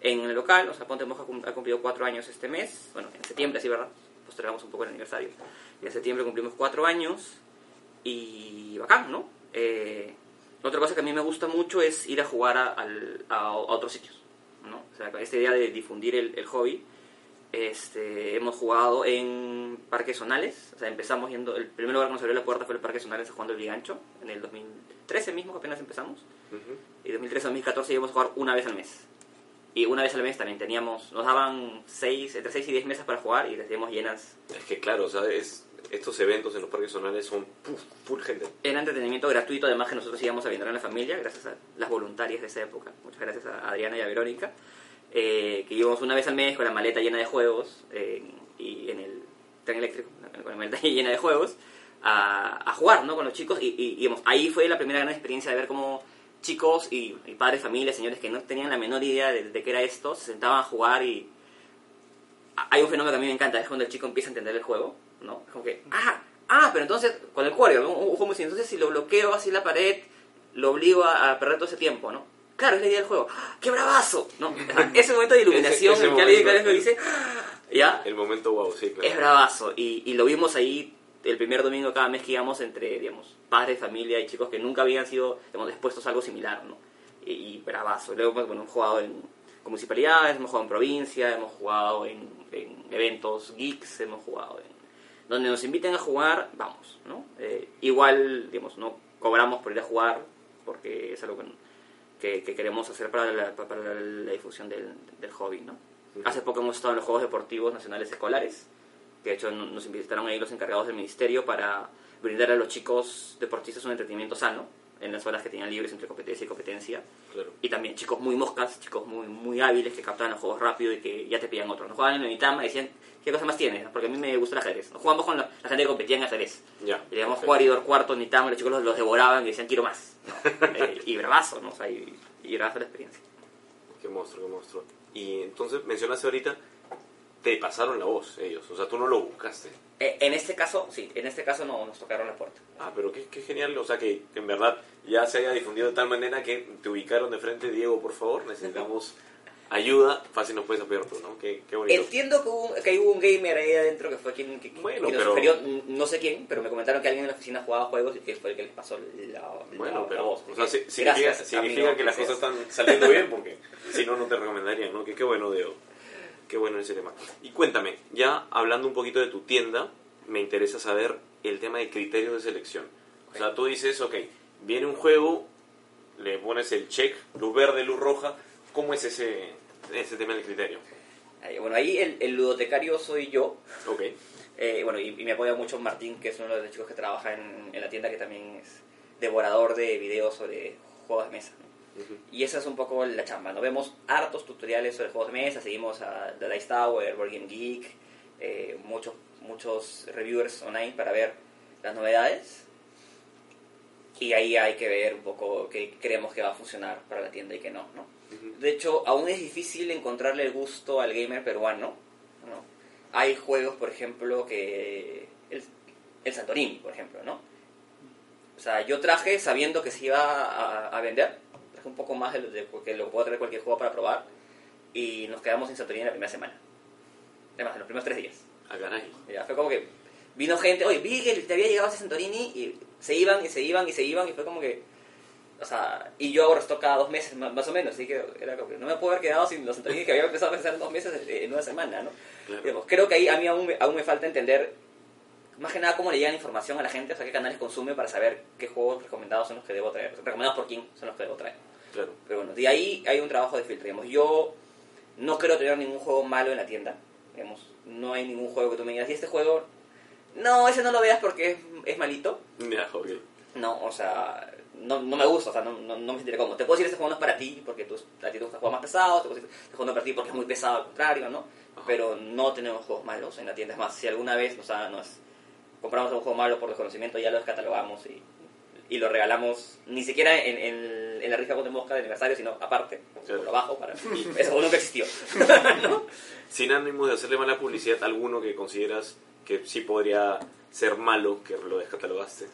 en el local. O sea, Ponte Moja ha cumplido cuatro años este mes. Bueno, en septiembre, sí, ¿verdad? Postergamos un poco el aniversario. Y en septiembre cumplimos cuatro años. Y bacán, ¿no? Eh, otra cosa que a mí me gusta mucho es ir a jugar a, al- a- a otros sitios, ¿no? O sea, esta idea de difundir el, el hobby. Este, hemos jugado en parques zonales, o sea, empezamos yendo, el primer lugar que nos abrió la puerta fue el parque zonales jugando el Gigancho, en el 2013 mismo, que apenas empezamos. Ujú. Y 2013-2014 íbamos a jugar una vez al mes. Y una vez al mes también teníamos, nos daban seis, entre 6 y 10 mesas para jugar y las teníamos llenas. Es que, claro, o sea, es- estos eventos en los parques zonales son puf, full gente. Era entretenimiento gratuito, además que nosotros íbamos a vender en la familia, gracias a las voluntarias de esa época. Muchas gracias a Adriana y a Verónica. eh, que íbamos una vez al mes con la maleta llena de juegos eh, y en el tren eléctrico, con la maleta llena de juegos, a, a jugar ¿no? con los chicos. Y, y, digamos, ahí fue la primera gran experiencia de ver cómo chicos y, y padres, familias, señores que no tenían la menor idea de, de qué era esto, se sentaban a jugar y hay un fenómeno que a mí me encanta, es cuando el chico empieza a entender el juego, ¿no? Es como que, ah, ah, pero entonces, con el cuario, ¿no? un, un juego muy entonces si lo bloqueo así la pared, lo obligo a, a perder todo ese tiempo, ¿no? Claro, es la idea del juego. ¡Ah, ¡Qué bravazo! ¿no? Ese momento de iluminación Ese- ese en que alguien lo dice, ¡ah! ¿ya? El momento wow, sí, claro. Es bravazo. Y, y lo vimos ahí el primer domingo cada mes que íbamos entre, digamos, padres, familia y chicos que nunca habían sido, digamos, expuestos a algo similar, ¿no? Y, y bravazo. Luego, pues, bueno, hemos jugado en municipalidades, hemos jugado en provincia, hemos jugado en, en eventos geeks, hemos jugado en... Donde nos inviten a jugar, vamos, ¿no? Eh, igual, digamos, no cobramos por ir a jugar, porque es algo que, que, que queremos hacer para la, para la difusión del, del hobby, ¿no? Hace poco hemos estado en los Juegos Deportivos Nacionales Escolares, de hecho no- nos invitaron ahí los encargados del ministerio para brindar a los chicos deportistas un entretenimiento sano en las horas que tenían libres entre competencia y competencia. Claro. Y también chicos muy moscas, chicos muy, muy hábiles que captaban los juegos rápido y que ya te pillan otro. Nos jugaban en Unitama y decían, ¿qué cosa más tienes? Porque a mí me gusta el ajedrez. Nos jugamos con la, la gente que competía en ajedrez. Ya. Y digamos, perfecto. Jugaridor cuarto, Unitama, los chicos los, los devoraban y decían, quiero más. ¿no? Eh, y bravazo, ¿no? O sea, y, y bravazo la experiencia. Qué monstruo, qué monstruo. Y entonces mencionaste ahorita, te pasaron la voz ellos, o sea, tú no lo buscaste. Eh, en este caso, sí, en este caso no nos tocaron la puerta. Ah, pero qué, qué genial, o sea, que en verdad ya se haya difundido de tal manera que te ubicaron de frente, Diego, por favor, necesitamos ayuda, fácil nos puedes apoyar tú, ¿no? Qué, qué bonito. Entiendo que hubo, que hubo un gamer ahí adentro que fue quien, que, Bueno, quien nos pero- sugirió, no sé quién, pero me comentaron que alguien en la oficina jugaba juegos y que fue el que les pasó la, Bueno, la- la pero voz. o sea, que, significa, significa amigo, que las cosas están saliendo bien, porque si no, no te recomendarían, ¿no? Que qué bueno, Deo. Qué bueno ese tema. Y cuéntame, ya hablando un poquito de tu tienda, me interesa saber el tema de criterios de selección. O sea, tú dices, ok, viene un juego, le pones el check, luz verde, luz roja, ¿cómo es ese, ese tema del criterio? Ahí, Bueno, ahí el, el ludotecario soy yo. Ok, Eh, bueno, y, y me apoya mucho Martín, que es uno de los chicos que trabaja en, en la tienda, que también es devorador de videos sobre juegos de mesa. Y esa es un poco la chamba. ¿no? Vemos hartos tutoriales sobre juegos de mesa, seguimos a The Dice Tower, Board Game Geek, eh, muchos, muchos reviewers online para ver las novedades. Y ahí hay que ver un poco qué creemos que va a funcionar para la tienda y qué no, ¿no? De hecho, aún es difícil encontrarle el gusto al gamer peruano. ¿no? Hay juegos, por ejemplo, que... El, el Santorini, por ejemplo, ¿no? O sea, yo traje sabiendo que se iba a, a vender. Un poco más de, lo- de que lo que puedo traer cualquier juego para probar. Y nos quedamos sin Santorini la primera semana. Además, en los primeros tres días. Ah, caray. Ya, fue como que vino gente, oye, vi que te había llegado ese Santorini y se iban y se iban y se iban y fue como que, o sea, y yo hago restock cada dos meses más, más o menos, así que era como que no me puedo haber quedado sin los Santorini que había empezado a pensar en dos meses en una semana, ¿no? Claro. Digamos, creo que ahí a mí aún aún me falta entender más que nada cómo le llegan información a la gente, o sea, qué canales consume para saber qué juegos recomendados son los que debo traer, recomendados por quién son los que debo traer. Claro. Pero bueno, de ahí hay un trabajo de filtro. Digamos, yo no creo tener ningún juego malo en la tienda. Digamos, no hay ningún juego que tú me digas, y este juego, no, ese no lo veas porque es, es malito. Ya, ok. No, o sea, no, no me gusta, o sea, no, no, no me sentiré cómodo. Te puedo decir, este juego no es para ti porque tú, a ti te gusta jugar más pesado, te puedo decir, este juego no es para ti porque es muy pesado, al contrario, ¿no? Ajá. Pero no tenemos juegos malos en la tienda. Es más, si alguna vez o sea, nos compramos un juego malo por desconocimiento, ya lo descatalogamos y, y lo regalamos, ni siquiera en, en, en la rifa de mosca de aniversario, sino aparte, Claro. por abajo, para... juego nunca existió. ¿no? Sin ánimo de hacerle mala publicidad, alguno que consideras que sí podría ser malo, que lo descatalogaste.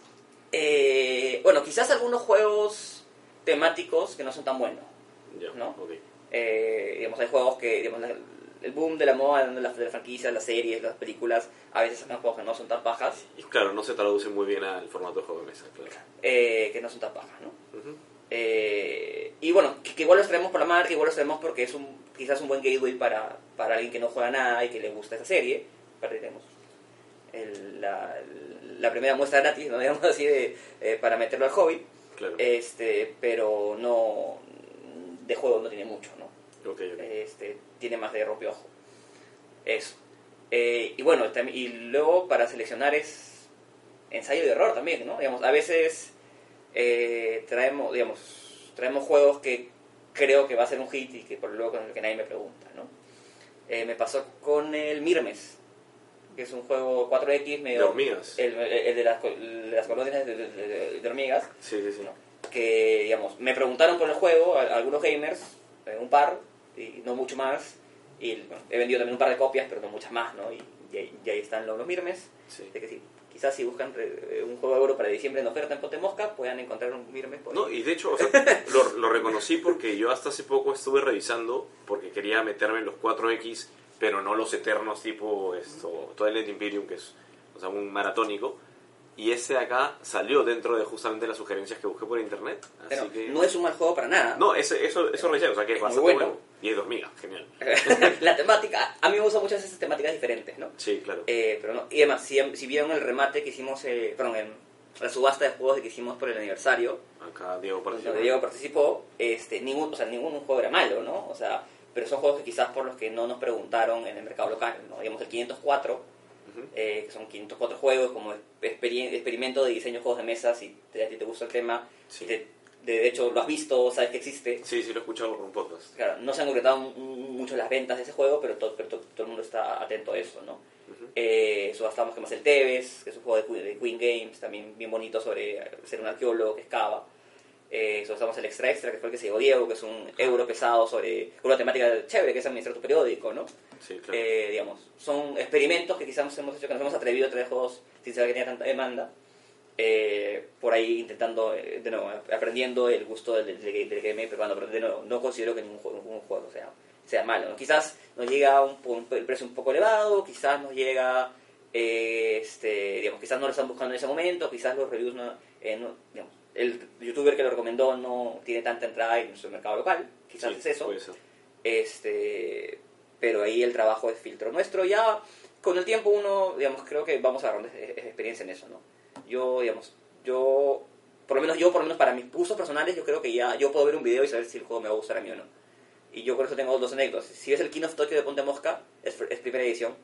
Eh, bueno, quizás algunos juegos temáticos que no son tan buenos. Ya, ¿No? ok. Eh, digamos, hay juegos que, digamos, el boom de la moda, de las de las franquicias, las series, las películas, a veces sacan juegos que no son tan pajas, Y claro, no se traduce muy bien al formato de juego de mesa, claro. eh, que no son tan pajas, ¿no? Eh, y bueno, que, que igual los traemos por la marca, igual los traemos porque es un, quizás un buen gateway para, para alguien que no juega nada y que le gusta esa serie. Aparte tenemos el- la, la primera muestra gratis, ¿no? digamos así, de, eh, para meterlo al hobby. Claro. Este, pero no, de juego no tiene mucho, ¿no? Ok, ok. este, tiene más de rompiojo. Eso. Eh, y bueno, y luego para seleccionar es ensayo de error también, ¿no? Digamos, a veces eh, traemos, digamos, traemos juegos que creo que va a ser un hit y que por luego con el que nadie me pregunta, ¿no? Eh, me pasó con el Mirmes, que es un juego 4X medio... De hormigas. El, el- el de, las, de las colonias de, de- de- hormigas Sí, sí, sí. ¿no? que digamos me preguntaron por el juego a- algunos gamers eh, un par y no mucho más y bueno, he vendido también un par de copias pero no muchas más no y, y ahí, y ahí están los, los mirmes Sí. de que sí quizás si buscan eh, un juego de euro para diciembre en oferta en Ponte Mosca puedan encontrar un mirmes por. No, y de hecho, o sea, lo, lo reconocí porque yo hasta hace poco estuve revisando porque quería meterme en los 4X, pero no los eternos tipo esto, Twilight Imperium, que es o sea, un maratónico. Y ese de acá salió dentro de justamente las sugerencias que busqué por internet. Así Pero que... no es un mal juego para nada No, ese- eso, eso revisé, o sea que es bastante bueno. bueno. Y es de hormiga, genial. la temática a mí me gustan muchas esas temáticas diferentes no Sí, claro. Eh, pero no, y además, si, si vieron el remate que hicimos, eh, perdón, en la subasta de juegos que hicimos por el aniversario, Acá Diego participó. Diego participó, este, ningún, o sea, ningún juego era malo, ¿no? O sea, pero son juegos que quizás por los que no nos preguntaron en el mercado local, ¿no? Digamos, el 504, Ujú. eh, que son 504 juegos como experimento de diseño de juegos de mesa, si te, a ti te gusta el tema, Sí. te- de hecho lo has visto, sabes que existe. Sí, sí, lo he escuchado por un podcast. Claro, no se han concretado mu- mucho las ventas de ese juego, pero, todo, pero to- todo el mundo está atento a eso, ¿no? Ujú. Eh, subastamos que más el Tevez, que es un juego de, de Queen Games, también bien bonito sobre ser un arqueólogo que excava. Eh, subastamos el Extra Extra, que fue el que se llevó Diego, que es un euro pesado sobre una temática chévere, que es administrar tu periódico, ¿no? Sí, claro. Eh, digamos, son experimentos que quizás hemos hecho, que nos hemos atrevido a traer juegos sin saber que tenía tanta demanda. Eh, por ahí intentando, eh, de nuevo, aprendiendo el gusto del, del, del game, pero bueno, pero de nuevo, no considero que ningún juego, ningún juego sea sea malo. ¿no? Quizás nos llega un, un precio un poco elevado, quizás nos llega, eh, este, digamos, quizás no lo están buscando en ese momento, quizás los reviews no, eh, no- digamos, el youtuber que lo recomendó no tiene tanta entrada en nuestro mercado local, quizás Sí, es eso. Puede ser. Este, pero ahí el trabajo es filtro nuestro. Ya con el tiempo uno, digamos, creo que vamos agarrando e- e- experiencia en eso, ¿no? Yo, digamos, yo, por lo menos yo, por lo menos para mis usos personales, yo creo que ya yo puedo ver un video y saber si el juego me va a gustar a mí o no. Y yo por eso tengo dos anécdotas. Si ves el King of Tokyo de Ponte Mosca, es, es primera edición.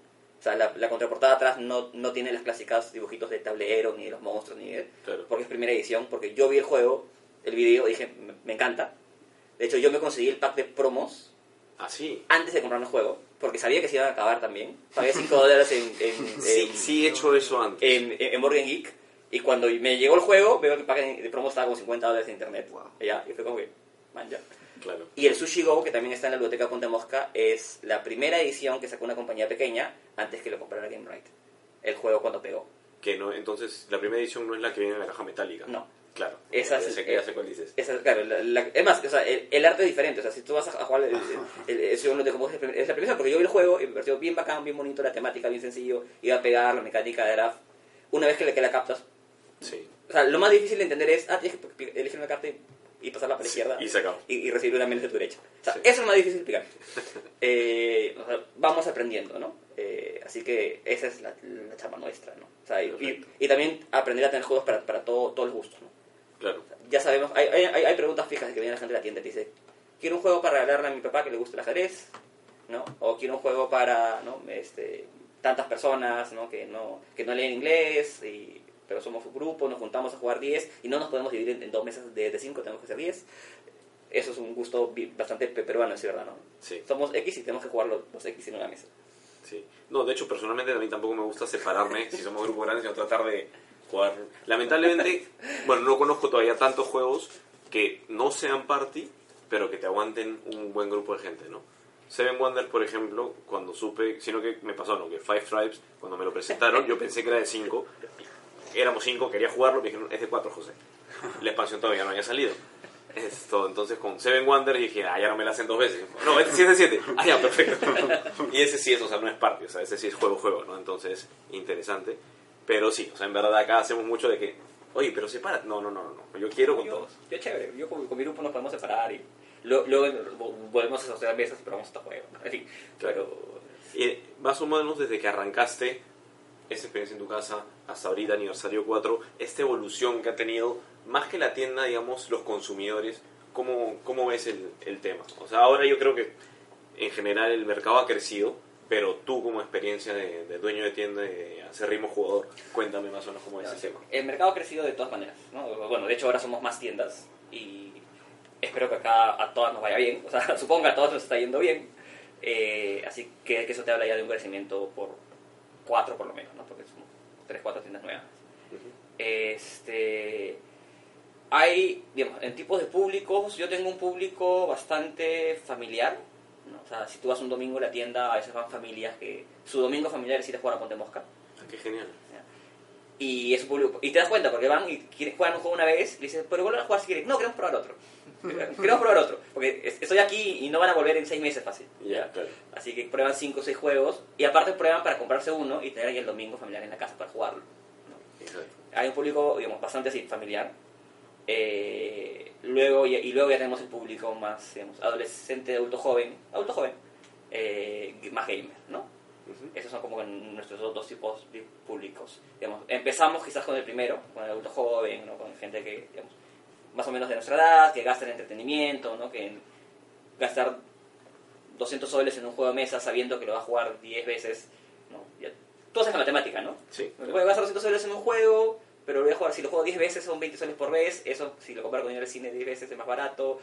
O sea, la, la contraportada atrás no, no tiene las clásicas dibujitos de tablero, ni de los monstruos, ni de... Claro. Porque es primera edición, porque yo vi el juego, el video, dije, me, me encanta. De hecho, yo me conseguí el pack de promos Así. antes de comprarme el juego, porque sabía que se iban a acabar también. Pagué 5 dólares en, en, Sí, en, sí he hecho eso antes. en, en Morgan Geek, y cuando me llegó el juego, veo que el pack de promo estaba como 50 dólares en internet. Wow. Y ya, y fue como que, man, ya. Claro. Y el Sushi Go, que también está en la biblioteca Ponte Mosca, es la primera edición que sacó una compañía pequeña antes que lo comprara Game Right. El juego cuando pegó. Que no, entonces, la primera edición no es la que viene en la caja metálica. No. Claro. Esa es- sé, ya sé cuál dices. Esa, claro, la- la- es más, o sea, el, el arte es diferente. O sea, si tú vas a, a jugar el, el, Segundo de es, es la primera, porque yo vi el juego y me pareció bien bacán, bien bonito, la temática bien sencillo, iba a pegar, la mecánica de draft. Una vez que, la- que la captas, Sí. o sea, lo más difícil de entender es, ah, tienes que elegir una carta y, y pasarla para la izquierda. y se acabó. Y, y recibir una menos de tu derecha. O sea, Sí. eso es más difícil de explicar. Eh, o sea, vamos aprendiendo, ¿no? Eh, así que esa es la, la chamba nuestra, ¿no? O sea, y, y, también aprender a tener juegos para, para todo, todos los gustos, ¿no? Claro. ya sabemos, hay, hay, hay- preguntas fijas que viene la gente de la tienda y te dice, quiero un juego para regalarle a mi papá que le guste el ajedrez, ¿no? O quiero un juego para, ¿no? Este, tantas personas, ¿no? Que no, que no leen inglés, y, pero somos un grupo, nos juntamos a jugar 10 y no nos podemos dividir en, en dos mesas de 5, tenemos que ser 10. Eso es un gusto bastante pe- peruano, es verdad, ¿no? Sí. Somos X y tenemos que jugar los, los X en una mesa. Sí. No, de hecho, personalmente a mí tampoco me gusta separarme si somos grupos grandes, sino tratar de jugar. Lamentablemente, bueno, no conozco todavía tantos juegos que no sean party, pero que te aguanten un buen grupo de gente, ¿no? Seven Wonders, por ejemplo, cuando supe, sino que me pasó, ¿no? Que Five Tribes, cuando me lo presentaron, yo pensé que era de 5. Éramos 5, quería jugarlo, me dijeron, es de 4, José. La expansión todavía no había salido. Esto, entonces con Seven Wonders dije, ah, ya no me la hacen dos veces. No, este sí es de 7. Ah, ya, perfecto. y ese sí es, o sea, no es party, o sea, ese sí es juego-juego, ¿no? Entonces, interesante. Pero sí, o sea, en verdad acá hacemos mucho de que, oye, pero separa. No, no, no, no, no. Yo quiero con Yo, todos. yo chévere, yo con, con mi grupo nos podemos separar y luego, luego volvemos a asociar mesas y probamos este juego. En fin, Claro. pero Y más o menos desde que arrancaste esa experiencia en tu casa hasta ahorita, aniversario 4, esta evolución que ha tenido, más que la tienda, digamos, los consumidores, ¿cómo, cómo ves el, el tema? O sea, ahora yo creo que en general el mercado ha crecido, pero tú como experiencia de, de dueño de tienda, de ritmo jugador, cuéntame más o menos cómo es el tema. el mercado ha crecido de todas maneras. ¿no? Bueno, de hecho ahora somos más tiendas y espero que acá a todas nos vaya bien. O sea, supongo que a todos nos está yendo bien. Eh, así que, que eso te habla ya de un crecimiento por cuatro por lo menos, ¿no? porque son tres, cuatro tiendas nuevas. Este, hay, digamos, en tipos de públicos, yo tengo un público bastante familiar. ¿no? O sea, si tú vas un domingo a la tienda, a veces van familias que su domingo familiar es ir a jugar a Ponte Mosca. Ah, qué genial. Y es un público. Y te das cuenta, porque van y quieren jugar un juego una vez, y dices, pero vuelven a jugar si quieren. No, queremos probar otro. queremos probar otro. Porque es- estoy aquí y no van a volver en seis meses fácil. Ya, claro. Así que prueban cinco o seis juegos, y aparte prueban para comprarse uno y tener ahí el domingo familiar en la casa para jugarlo. ¿no? Exacto. Hay un público, digamos, bastante así, familiar. Eh, luego, y, y luego ya tenemos el público más, digamos, adolescente, adulto joven, adulto joven, eh, más gamer, ¿no? Esos son como nuestros dos, dos tipos de públicos. Digamos, empezamos quizás con el primero, con el adulto joven, ¿no? con gente que, digamos, más o menos de nuestra edad, que gasta en entretenimiento, ¿no? que gastar 200 soles en un juego de mesa sabiendo que lo va a jugar 10 veces, ¿no? Ya, tú haces la matemática, ¿no? Sí. Voy a gastar 200 soles en un juego, pero lo voy a jugar, si lo juego 10 veces son 20 soles por vez, eso si lo comparo con dinero del cine 10 veces es más barato,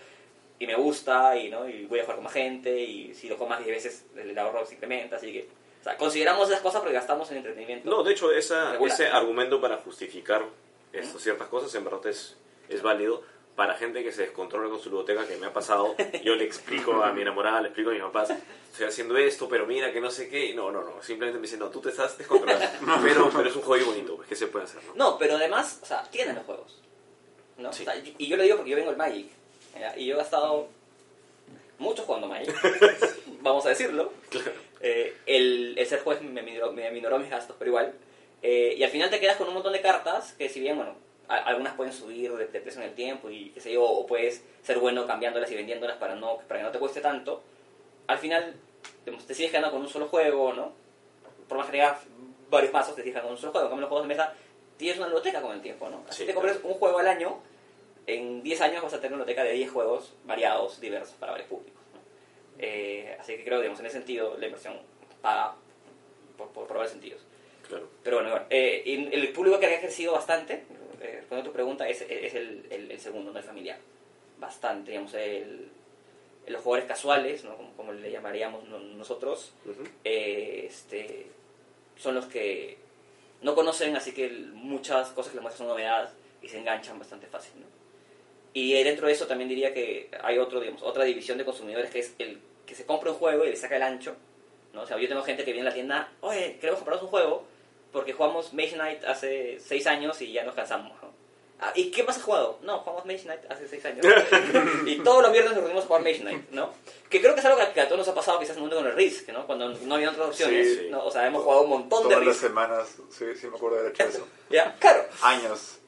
y me gusta, y, ¿no? y voy a jugar con más gente, y si lo juego más de 10 veces el ahorro se incrementa, así que, o sea, consideramos esas cosas porque gastamos en entretenimiento. No, de hecho, esa, ese argumento para justificar esto, ciertas cosas en verdad es, es válido para gente que se descontrola con su biblioteca, que me ha pasado. Yo le explico a mi enamorada, le explico a mis papás, estoy haciendo esto, pero mira que no sé qué. No, no, no. Simplemente me dicen, no, tú te estás descontrolando. pero, pero es un hobby bonito, pues, ¿qué se puede hacer? No? No, pero además, o sea, tienen los juegos. ¿no? Sí. O sea, y yo lo digo porque yo vengo del Magic. ¿ya? Y yo he gastado mucho jugando Magic, vamos a decirlo. Eh, el, el ser juez me minoró, me mis gastos, pero igual. Eh, y al final te quedas con un montón de cartas que si bien, bueno, a- algunas pueden subir de, de precio en el tiempo y qué sé yo, o puedes ser bueno cambiándolas y vendiéndolas para, no, para que no te cueste tanto, al final digamos, te sigues quedando con un solo juego, ¿no? Por más que tengas varios mazos, te sigues quedando con un solo juego. En cambio, los juegos de mesa tienes una biblioteca con el tiempo, ¿no? Así Sí, te compres un juego al año, en 10 años vas a tener una biblioteca de 10 juegos variados, diversos, para varios públicos. Eh, así que creo, digamos, en ese sentido, la inversión paga por, por, por varios sentidos. Claro. Pero bueno, bueno, eh, el público que ha crecido bastante, eh, respondiendo a tu pregunta, es, es el, el- el segundo, no el familiar. Bastante, digamos, el, los jugadores casuales, ¿no? como, como le llamaríamos no- nosotros, Ujú. eh, este, son los que no conocen, así que muchas cosas que les muestran son novedades y se enganchan bastante fácil. ¿no? Y dentro de eso también diría que hay otro, digamos, otra división de consumidores que es el que se compra un juego y le saca el ancho. ¿no? O sea, yo tengo gente que viene a la tienda, oye, queremos comprarnos un juego porque jugamos Mage Knight hace seis años y ya nos cansamos. ¿no? Ah, ¿Y qué más has jugado? No, jugamos Mage Knight hace seis años. y todos los viernes nos reunimos a jugar Mage Knight, ¿no? Que creo que es algo que, a todos nos ha pasado quizás en un mundo con el Risk, ¿no? Cuando no había otras opciones, Sí, sí. ¿no? O sea, hemos jugado un montón de Todas las Risk. semanas, sí, sí me acuerdo de haber hecho eso. Ya, claro. Años.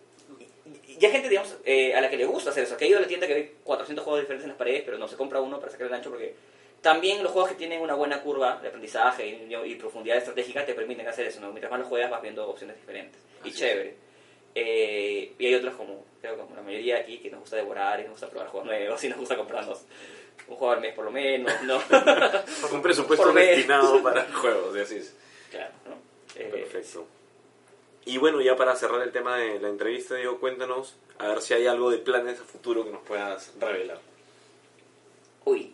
Y hay gente, digamos, eh, a la que le gusta hacer eso, que ha ido a la tienda que ve 400 juegos diferentes en las paredes, pero no se compra uno para sacar el ancho porque también los juegos que tienen una buena curva de aprendizaje y, y profundidad estratégica te permiten hacer eso, ¿no? Mientras más lo juegas vas viendo opciones diferentes. Y Así chévere. Eh, y hay otros como, creo que como la mayoría aquí, que nos gusta devorar y nos gusta probar juegos nuevos y nos gusta comprarnos un juego al mes por lo menos, ¿no? Un presupuesto destinado para juegos, y así es. claro, ¿no? Eh, Perfecto. Y bueno, ya para cerrar el tema de la entrevista, Diego, cuéntanos a ver si hay algo de planes a futuro que nos puedas revelar. Uy,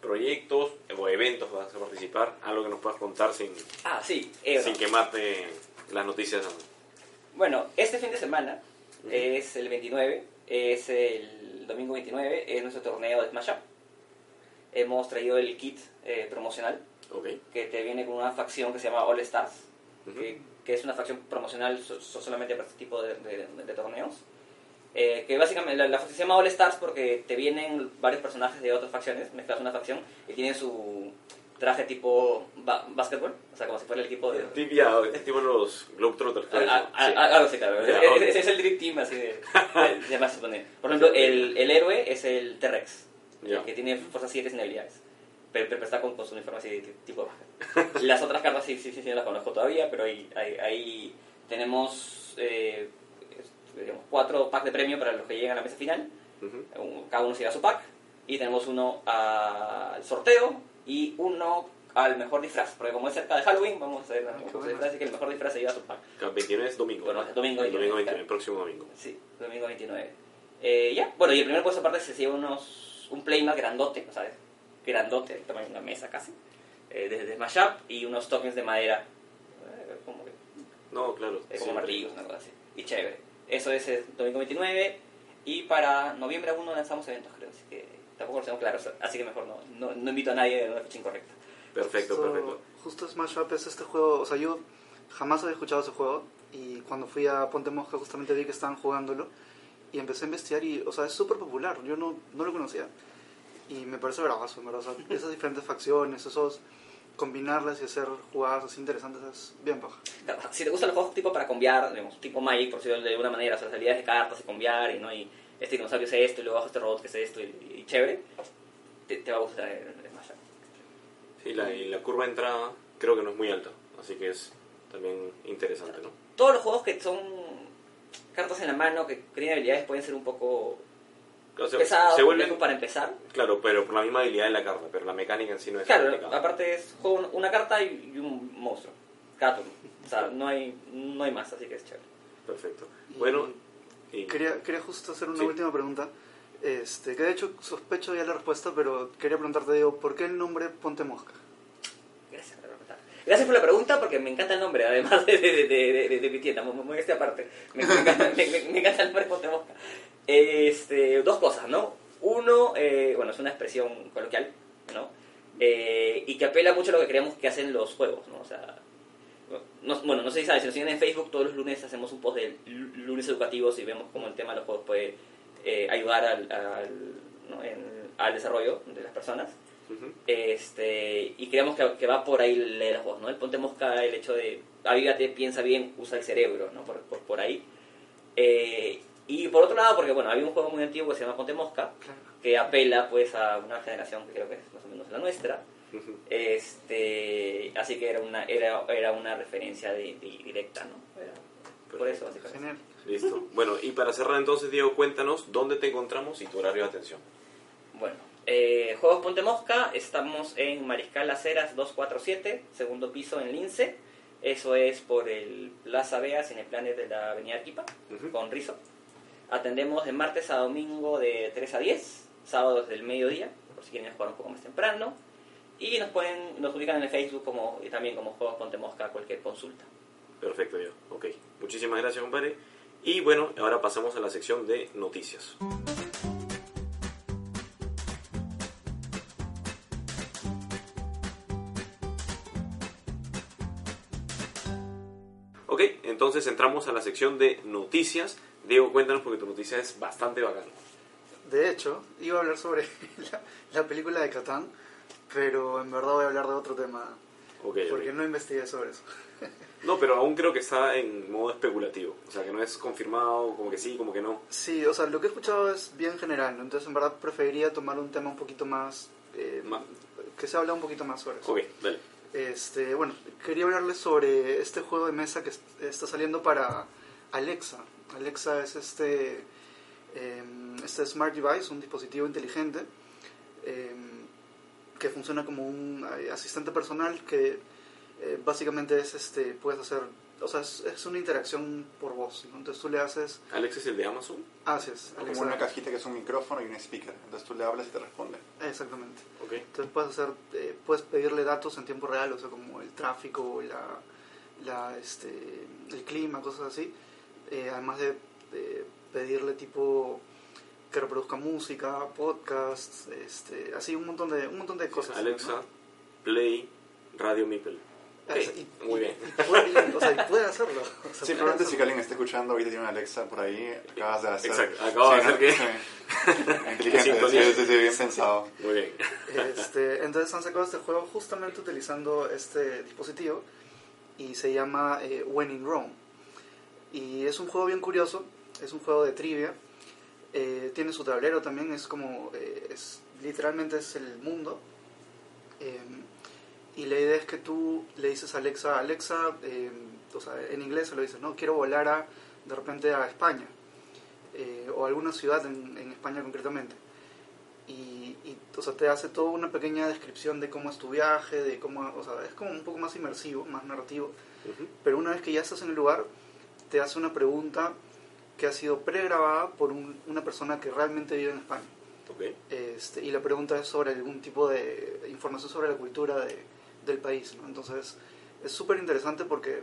Proyectos o eventos vas a participar, algo que nos puedas contar sin, ah, sí, Ebro. sin quemarte las noticias. Bueno, este fin de semana es el 29, es el domingo 29, es nuestro torneo de Smash Up. Hemos traído el kit eh, promocional Ok. que te viene con una facción que se llama All Stars, Ujú. que, que es una facción promocional so- so- solamente para este tipo de, de- de torneos. Eh, que básicamente la, la facción se llama All Stars porque te vienen varios personajes de otras facciones, mezclas una facción y tienen su traje tipo ba- básquetbol, o sea, como si fuera el equipo de, Tip ya, es tipo los Globetrotters. Ah, ah, ah, Algo así, claro. Ya, Ese- ok. Ese es el Dream Team así de, de Master Chief. Por ejemplo, el, el héroe es el T-Rex, Ya. que tiene fuerza 7 sin habilidades. Pero, pero está con, con su uniforme así de tipo baja. Las otras cartas sí, sí, sí, sí, no las conozco todavía, pero ahí, ahí, ahí tenemos eh, digamos, cuatro packs de premio para los que llegan a la mesa final. Ujú. Un- Cada uno se lleva su pack. Y tenemos uno al sorteo y uno al mejor disfraz. Porque como es cerca de Halloween, vamos a hacer de bueno. disfraz, así que el mejor disfraz se lleva su pack. El 29 es domingo. Bueno, domingo El domingo 29, 29, próximo domingo. Sí, domingo 29. Eh, ya, bueno, y el primer puesto aparte se lleva unos, un playmat grandote, ¿sabes? Grandote, el tamaño de una mesa casi. Eh, desde Smash Up y unos tokens de madera. eh, como, que- No, claro. como martillos, una cosa así. Y chévere. Eso es el domingo 29. Y para noviembre aún no lanzamos eventos, creo. Así que tampoco lo tengo claro. Así que mejor no, no, no invito a nadie de una fecha incorrecta. Perfecto, Justo- perfecto. Justo Smash Up es este juego, o sea, yo jamás había escuchado ese juego y cuando fui a Ponte Mosca justamente vi que estaban jugándolo y empecé a investigar y, o sea, es súper popular, yo no, no lo conocía y me parece bravazo, en verdad, o sea, esas diferentes facciones, esos combinarlas y hacer jugadas así interesantes es bien paja. Claro, Si te gustan los juegos tipo para cambiar, digamos, tipo Magic, por decirlo de alguna manera, o sea, las habilidades de cartas y cambiar, y, ¿no? y este dinosaurio es esto, y luego bajo este robot que es esto, y, y chévere, te, te va a gustar el, Smash. Sí, la, y la curva de entrada creo que no es muy alta. Así que es también interesante, ¿no? Todos los juegos que son cartas en la mano, que tienen habilidades, pueden ser un poco Claro, se, pesados, se vuelve, para empezar. claro, pero por la misma habilidad de la carta, pero la mecánica en sí no es Claro, complicada. aparte es juego una carta y, y un monstruo, cada turno. O sea, no hay, no hay más, así que es chévere. Perfecto. Bueno, y, Quería, quería justo hacer una Sí. última pregunta, este, que de hecho sospecho ya la respuesta, pero quería preguntarte, Diego, ¿por qué el nombre Ponte Mosca? Gracias por la pregunta. Gracias por la pregunta porque me encanta el nombre, además de, de, de, de, de- de mi tienda, muy, muy este aparte. Me, me encanta, me, me- me encanta el nombre Ponte Mosca. Este, dos cosas, ¿no? Uno, eh, bueno, es una expresión coloquial, ¿no? Eh, y que apela mucho a lo que creemos que hacen los juegos, ¿no? O sea, no- bueno, no sé si sabes, si nos siguen en Facebook, todos los lunes hacemos un post de lu- lunes educativos y vemos cómo el tema de los juegos puede eh, ayudar al, al, ¿no? en- al desarrollo de las personas. Este, y creemos que, que va por ahí leer las voz, ¿no? El ponte mosca, el hecho de avívate, piensa bien, usa el cerebro, ¿no? Por, por, por ahí. Eh, y por otro lado, porque bueno, había un juego muy antiguo que se llama Ponte Mosca, que apela pues a una generación que creo que es más o menos la nuestra. Este, así que era una, era, era una referencia de, de- directa, ¿no? Era por eso, básicamente. Listo. Bueno, y para cerrar entonces, Diego, cuéntanos dónde te encontramos y tu horario de atención. Bueno, eh, Juegos Ponte Mosca, estamos en Mariscal Las Heras 247, segundo piso en Lince. Eso es por el Plaza Beas en el planes de la Avenida Arequipa, Ujú. con Rizo. Atendemos de martes a domingo de 3 a 10, sábados del mediodía, por si quieren jugar un poco más temprano. Y nos pueden, nos ubican en el Facebook como, y también como Juegos Ponte Mosca, cualquier consulta. Perfecto, Diego. Ok. Muchísimas gracias, compadre. Y bueno, ahora pasamos a la sección de noticias. Ok, entonces entramos a la sección de noticias. Diego, cuéntanos porque tu noticia es bastante bacana. De hecho, iba a hablar sobre la, la película de Catán, pero en verdad voy a hablar de otro tema, Ok, porque ok. no investigué sobre eso. No, pero aún creo que está en modo especulativo. O sea, que no es confirmado, como que sí, como que no. Sí, o sea, lo que he escuchado es bien general, ¿no? entonces en verdad preferiría tomar un tema un poquito más... eh, que se habla un poquito más sobre eso. Ok, dale. Este, bueno, quería hablarles sobre este juego de mesa que est- está saliendo para Alexa. Alexa es este, em, este smart device, un dispositivo inteligente em, que funciona como un asistente personal que eh, básicamente es este, puedes hacer, o sea, es, es una interacción por voz. ¿no? Entonces tú le haces, Alex es el de Amazon. haces, Como Alexa, una cajita que es un micrófono y un speaker. Entonces tú le hablas y te responde. exactamente. Ok. Entonces puedes hacer, eh, puedes pedirle datos en tiempo real, o sea, como el tráfico, la, la, este, el clima, cosas así. Eh, además de, de pedirle tipo que reproduzca música, podcasts, este, así un montón de, un montón de cosas. Alexa, ¿no? Play, Radio Meeple. Ok, Es- y- muy y- bien. y puede, o sea, y puede hacerlo. o sea, Sí, probablemente si alguien está escuchando ahorita tiene una Alexa por ahí, acabas de hacer. Exacto, acabo de Sí, hacer ¿no? que- Sí. Inteligente, sintonía. sí, sí, sí, bien pensado. Muy bien. Este, entonces han sacado este juego justamente utilizando este dispositivo y se llama eh, When in Rome. Y es un juego bien curioso, es un juego de trivia. eh, tiene su tablero también, es como, eh, es, literalmente es el mundo. Eh, y la idea es que tú le dices a Alexa, Alexa, eh, o sea, en inglés se lo dices, no, quiero volar a, de repente a España, eh, o a alguna ciudad en, en España concretamente y, y, o sea, te hace toda una pequeña descripción de cómo es tu viaje, de cómo, o sea, es como un poco más inmersivo, más narrativo, Ujú. pero una vez que ya estás en el lugar, te hace una pregunta que ha sido pregrabada por un- una persona que realmente vive en España. Ok. Este, y la pregunta es sobre algún tipo de información sobre la cultura de- del país. ¿no? Entonces es súper interesante porque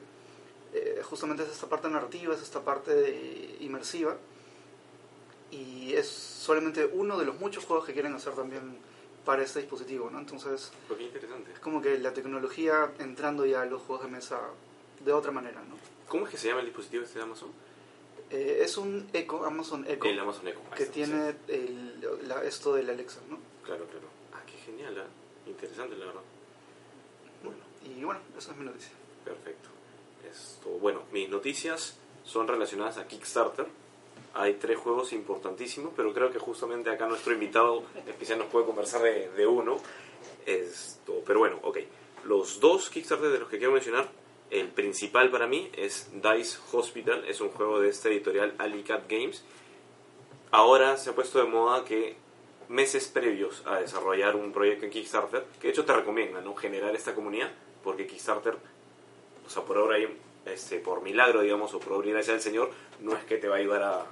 eh, justamente es esta parte narrativa, es esta parte de- inmersiva y es solamente uno de los muchos juegos que quieren hacer también para este dispositivo. ¿no? Entonces interesante. es como que la tecnología entrando ya a los juegos de mesa de otra manera. ¿no? ¿Cómo es que se llama el dispositivo este de Amazon? Eh, es un Echo, Amazon Echo, El Amazon Echo. Que está, tiene sí. el- la- esto del Alexa. ¿no? Claro, claro. Ah, qué genial, ¿ah? Interesante, la verdad. Bueno, Y bueno, esa es mi noticia. perfecto. Esto, bueno, mis noticias son relacionadas a Kickstarter. Hay tres juegos importantísimos, pero creo que justamente acá nuestro invitado especial nos puede conversar de, de uno. Esto, pero bueno, ok. Los dos Kickstarter de los que quiero mencionar, el principal para mí es Dice Hospital, es un juego de esta editorial Alicat Games. Ahora se ha puesto de moda que meses previos a desarrollar un proyecto en Kickstarter, que de hecho te recomienda ¿no? generar esta comunidad, porque Kickstarter, o sea, por ahora, este, por milagro, digamos, o por gracia del Señor, no es que te va a ayudar a,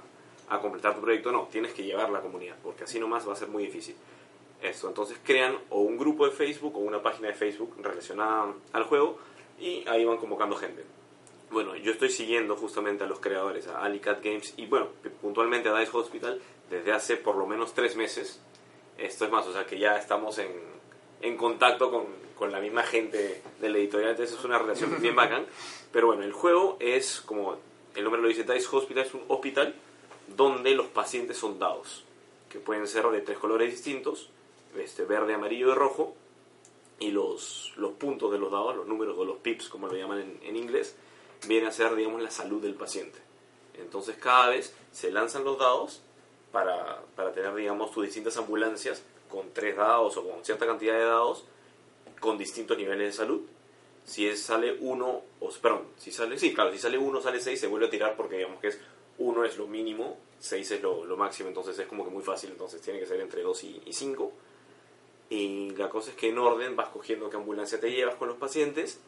a completar tu proyecto, no, tienes que llevar la comunidad, porque así nomás va a ser muy difícil. Esto, entonces crean o un grupo de Facebook o una página de Facebook relacionada al juego y ahí van convocando gente. Bueno, yo estoy siguiendo justamente a los creadores, a Alicat Games y bueno, puntualmente a Dice Hospital desde hace por lo menos tres meses. Esto es más, o sea que ya estamos en, en contacto con, con la misma gente de la editorial, entonces es una relación bien bacán. Pero bueno, el juego es, como el nombre lo dice, Dice Hospital es un hospital donde los pacientes son dados, que pueden ser de tres colores distintos, este, verde, amarillo y rojo. Y los, los puntos de los dados, los números o los pips, como lo llaman en, en inglés, viene a ser, digamos, la salud del paciente. Entonces cada vez se lanzan los dados para, para tener, digamos, tus distintas ambulancias con tres dados o con cierta cantidad de dados con distintos niveles de salud. Si es, sale uno, o perdón, si sale, sí, claro, si sale uno, sale seis, se vuelve a tirar porque digamos que es uno es lo mínimo, seis es lo, lo máximo, entonces es como que muy fácil, entonces tiene que ser entre dos y, y cinco. Y la cosa es que en orden vas cogiendo qué ambulancia te llevas con los pacientes,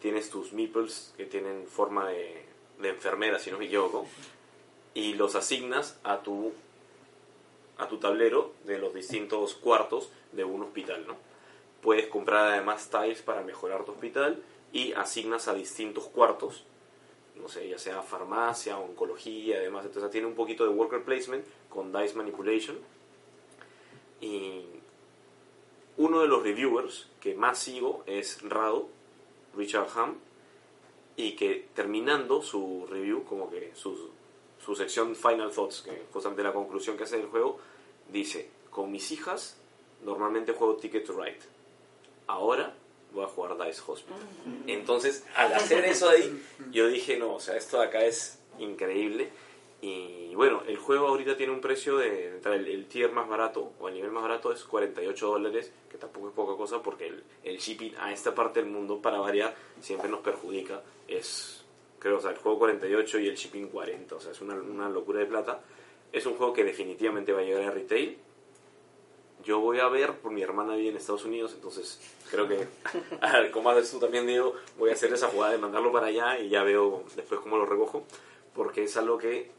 tienes tus meeples que tienen forma de, de enfermera, si no me equivoco, y los asignas a tu, a tu tablero de los distintos cuartos de un hospital, ¿no? Puedes comprar además tiles para mejorar tu hospital y asignas a distintos cuartos, no sé, ya sea farmacia, oncología, además, entonces tiene un poquito de worker placement con dice manipulation. Y uno de los reviewers que más sigo es Rado, Richard Ham, y que terminando su review, como que su, su sección Final Thoughts, que justamente la conclusión que hace del juego, dice, con mis hijas normalmente juego Ticket to Ride, ahora voy a jugar Dice Hospital. Entonces, al hacer eso ahí, yo dije, no, o sea, esto de acá es increíble. Y bueno, el juego ahorita tiene un precio de, el, el tier más barato o el nivel más barato es 48 dólares, que tampoco es poca cosa porque el, el shipping a esta parte del mundo, para variar, siempre nos perjudica. Es, creo, o sea, el juego 48 y el shipping 40, o sea, es una, una locura de plata. Es un juego que definitivamente va a llegar a retail. Yo voy a ver, por mi hermana vive en Estados Unidos, entonces creo que, como haces tú también, Diego, voy a hacer esa jugada de mandarlo para allá y ya veo después cómo lo recojo, porque es algo que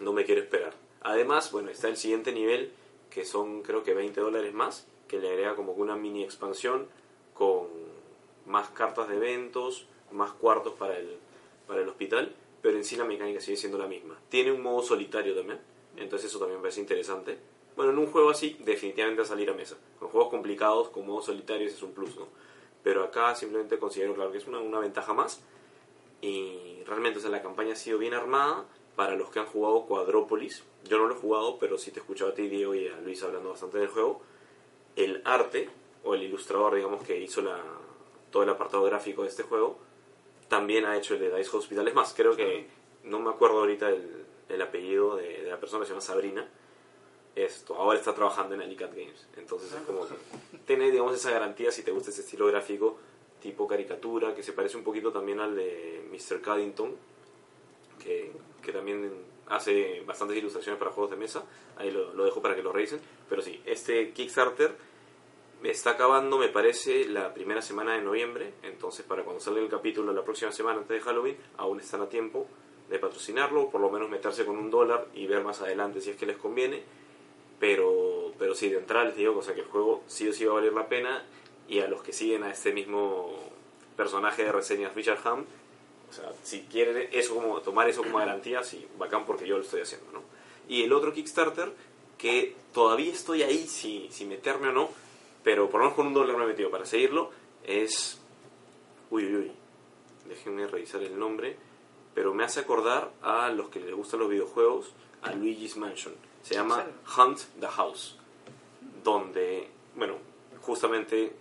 no me quiero esperar. Además, bueno, está el siguiente nivel, que son creo que 20 dólares más, que le agrega como una mini expansión con más cartas de eventos, más cuartos para el, para el hospital, pero en sí la mecánica sigue siendo la misma. Tiene un modo solitario también, entonces eso también me parece interesante. Bueno, en un juego así, definitivamente va a salir a mesa. Con juegos complicados, con modos solitarios, es un plus, ¿no? Pero acá simplemente considero, claro, que es una, una ventaja más. Y realmente, o sea, la campaña ha sido bien armada para los que han jugado Quadrópolis. Yo no lo he jugado, pero sí te he escuchado a ti, Diego, y a Luis hablando bastante del juego. El arte, o el ilustrador, digamos, que hizo la, todo el apartado gráfico de este juego, también ha hecho el de Dice Hospital. Es más, creo que, no me acuerdo ahorita el, el apellido de, de la persona se llama Sabrina, esto, ahora está trabajando en Alicat Games. Entonces es como que tiene, digamos, esa garantía si te gusta ese estilo gráfico tipo caricatura, que se parece un poquito también al de Mr. Caddington, que, que también hace bastantes ilustraciones para juegos de mesa. Ahí lo, dejo para que lo revisen. Pero sí, este Kickstarter está acabando, me parece, la primera semana de noviembre. Entonces, para cuando salga el capítulo la próxima semana antes de Halloween, aún están a tiempo de patrocinarlo, por lo menos meterse con un dólar y ver más adelante si es que les conviene pero, pero sí, de entrada les digo, o sea, que el juego sí o sí va a valer la pena y a los que siguen a este mismo personaje de reseñas Richard Ham, o sea, si quieren eso como, tomar eso como garantía, sí, bacán porque yo lo estoy haciendo, ¿no? Y el otro Kickstarter, que todavía estoy ahí si, si meterme o no, pero por lo menos con un dólar me he metido para seguirlo, es... Uy, uy, uy, déjenme revisar el nombre, pero me hace acordar a los que les gustan los videojuegos, a Luigi's Mansion. Se llama Hunt the House, donde, bueno, justamente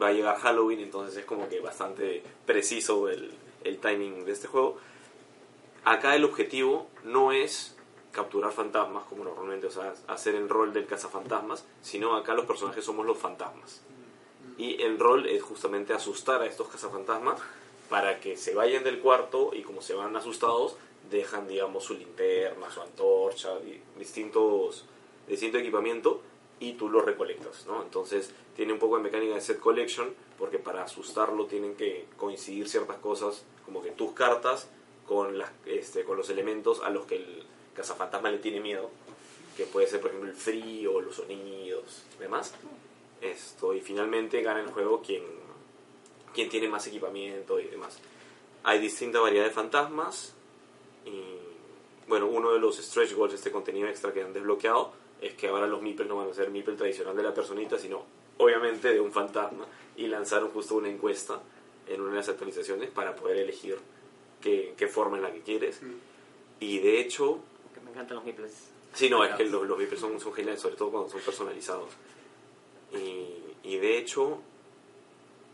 va a llegar Halloween, entonces es como que bastante preciso el, el timing de este juego. Acá el objetivo no es capturar fantasmas, como normalmente, o sea, hacer el rol del cazafantasmas, sino acá los personajes somos los fantasmas. Y el rol es justamente asustar a estos cazafantasmas para que se vayan del cuarto y como se van asustados, dejan, digamos, su linterna, su antorcha, di- distintos, distinto equipamiento y tú lo recolectas, ¿no? Entonces tiene un poco de mecánica de set collection porque para asustarlo tienen que coincidir ciertas cosas, como que tus cartas con, las, este, con los elementos a los que el cazafantasma le tiene miedo, que puede ser, por ejemplo, el frío, los sonidos, demás. Esto, y finalmente gana el juego quien, quien tiene más equipamiento y demás. Hay distinta variedad de fantasmas, y bueno, uno de los stretch goals este contenido extra que han desbloqueado es que ahora los meeples no van a ser meeple tradicional de la personita, sino obviamente de un fantasma. Y lanzaron justo una encuesta en una de las actualizaciones para poder elegir qué, qué forma es la que quieres. Y de hecho, Que me encantan los meeples. sí, no, es que los, los meeples son, son geniales, sobre todo cuando son personalizados. Y y de hecho,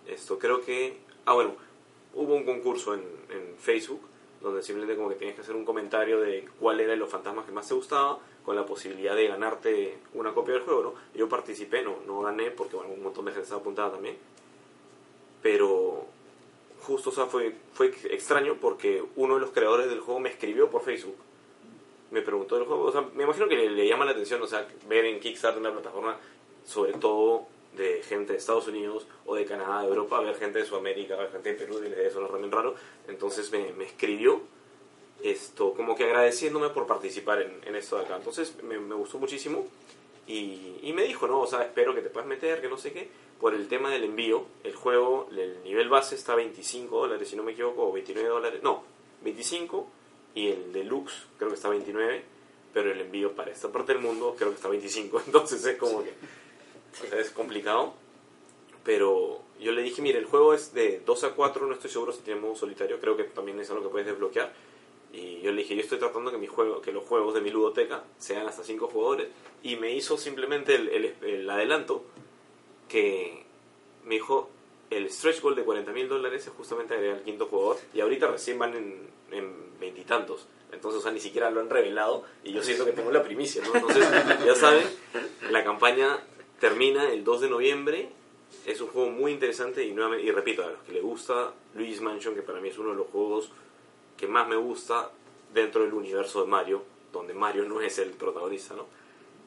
esto creo que... Ah, bueno, hubo un concurso en, en Facebook donde simplemente como que tenías que hacer un comentario de cuál era de los fantasmas que más te gustaba con la posibilidad de ganarte una copia del juego, ¿no? Yo participé, no, no gané porque bueno, un montón de gente estaba apuntada también. Pero justo, o sea, fue, fue extraño porque uno de los creadores del juego me escribió por Facebook. Me preguntó del juego, o sea, me imagino que le, le llama la atención, o sea, ver en Kickstarter una plataforma, sobre todo de gente de Estados Unidos o de Canadá, de Europa, ver gente de Sudamérica, ver gente de Perú, y eso no también raro. Entonces me, me escribió esto, como que agradeciéndome por participar en, en esto de acá. Entonces me, me gustó muchísimo y, me dijo, no, o sea, espero que te puedas meter, que no sé qué. Por el tema del envío, el juego, el nivel base está a 25 dólares, si no me equivoco, o 29 dólares, no, 25 y el deluxe creo que está a 29, pero el envío para esta parte del mundo creo que está a 25, entonces es como que o sea, es complicado. Pero yo le dije, mire, el juego es de 2 a 4, no estoy seguro si tiene modo solitario, creo que también es algo que puedes desbloquear. Y yo le dije, yo estoy tratando que, mi juego, que los juegos de mi ludoteca sean hasta 5 jugadores. Y me hizo simplemente el, el, el adelanto que me dijo, el stretch goal de 40 mil dólares es justamente agregar al quinto jugador. Y ahorita recién van en veintitantos. Entonces, o sea, ni siquiera lo han revelado. Y yo siento que tengo la primicia, ¿no? Entonces, ya saben, la campaña termina el 2 de noviembre. Es un juego muy interesante y, nuevamente, y repito, a los que les gusta Luigi's Mansion, que para mí es uno de los juegos que más me gusta dentro del universo de Mario, donde Mario no es el protagonista, ¿no?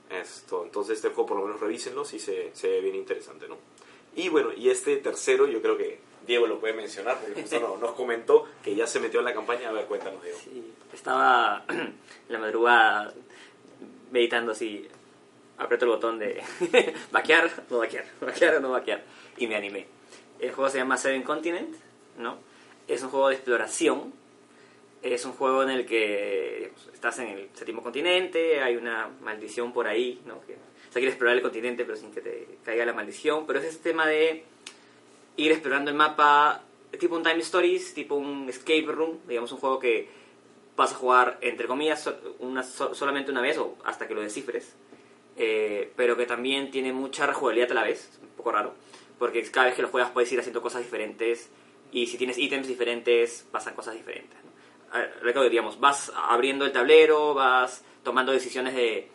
Esto, entonces este juego por lo menos revísenlo si se, se ve bien interesante, ¿no? Y bueno, y este tercero yo creo que Diego lo puede mencionar porque justo nos, nos comentó que ya se metió en la campaña. A ver, cuéntanos, Diego. Sí, estaba en la madrugada meditando así, aprieto el botón de vaquear, no vaquear, vaquear o no vaquear, y me animé. El juego se llama Seven Continent, ¿no? Es un juego de exploración, es un juego en el que estás en el séptimo continente, hay una maldición por ahí, ¿no? Que, o sea, quieres explorar el continente pero sin que te caiga la maldición, pero es ese tema de ir explorando el mapa tipo un Time Stories, tipo un Escape Room, digamos un juego que vas a jugar entre comillas una, solamente una vez o hasta que lo descifres, eh, pero que también tiene mucha rejugabilidad a la vez, un poco raro, porque cada vez que lo juegas puedes ir haciendo cosas diferentes y si tienes ítems diferentes pasan cosas diferentes. ¿no? Recuerdo, digamos, vas abriendo el tablero, vas tomando decisiones de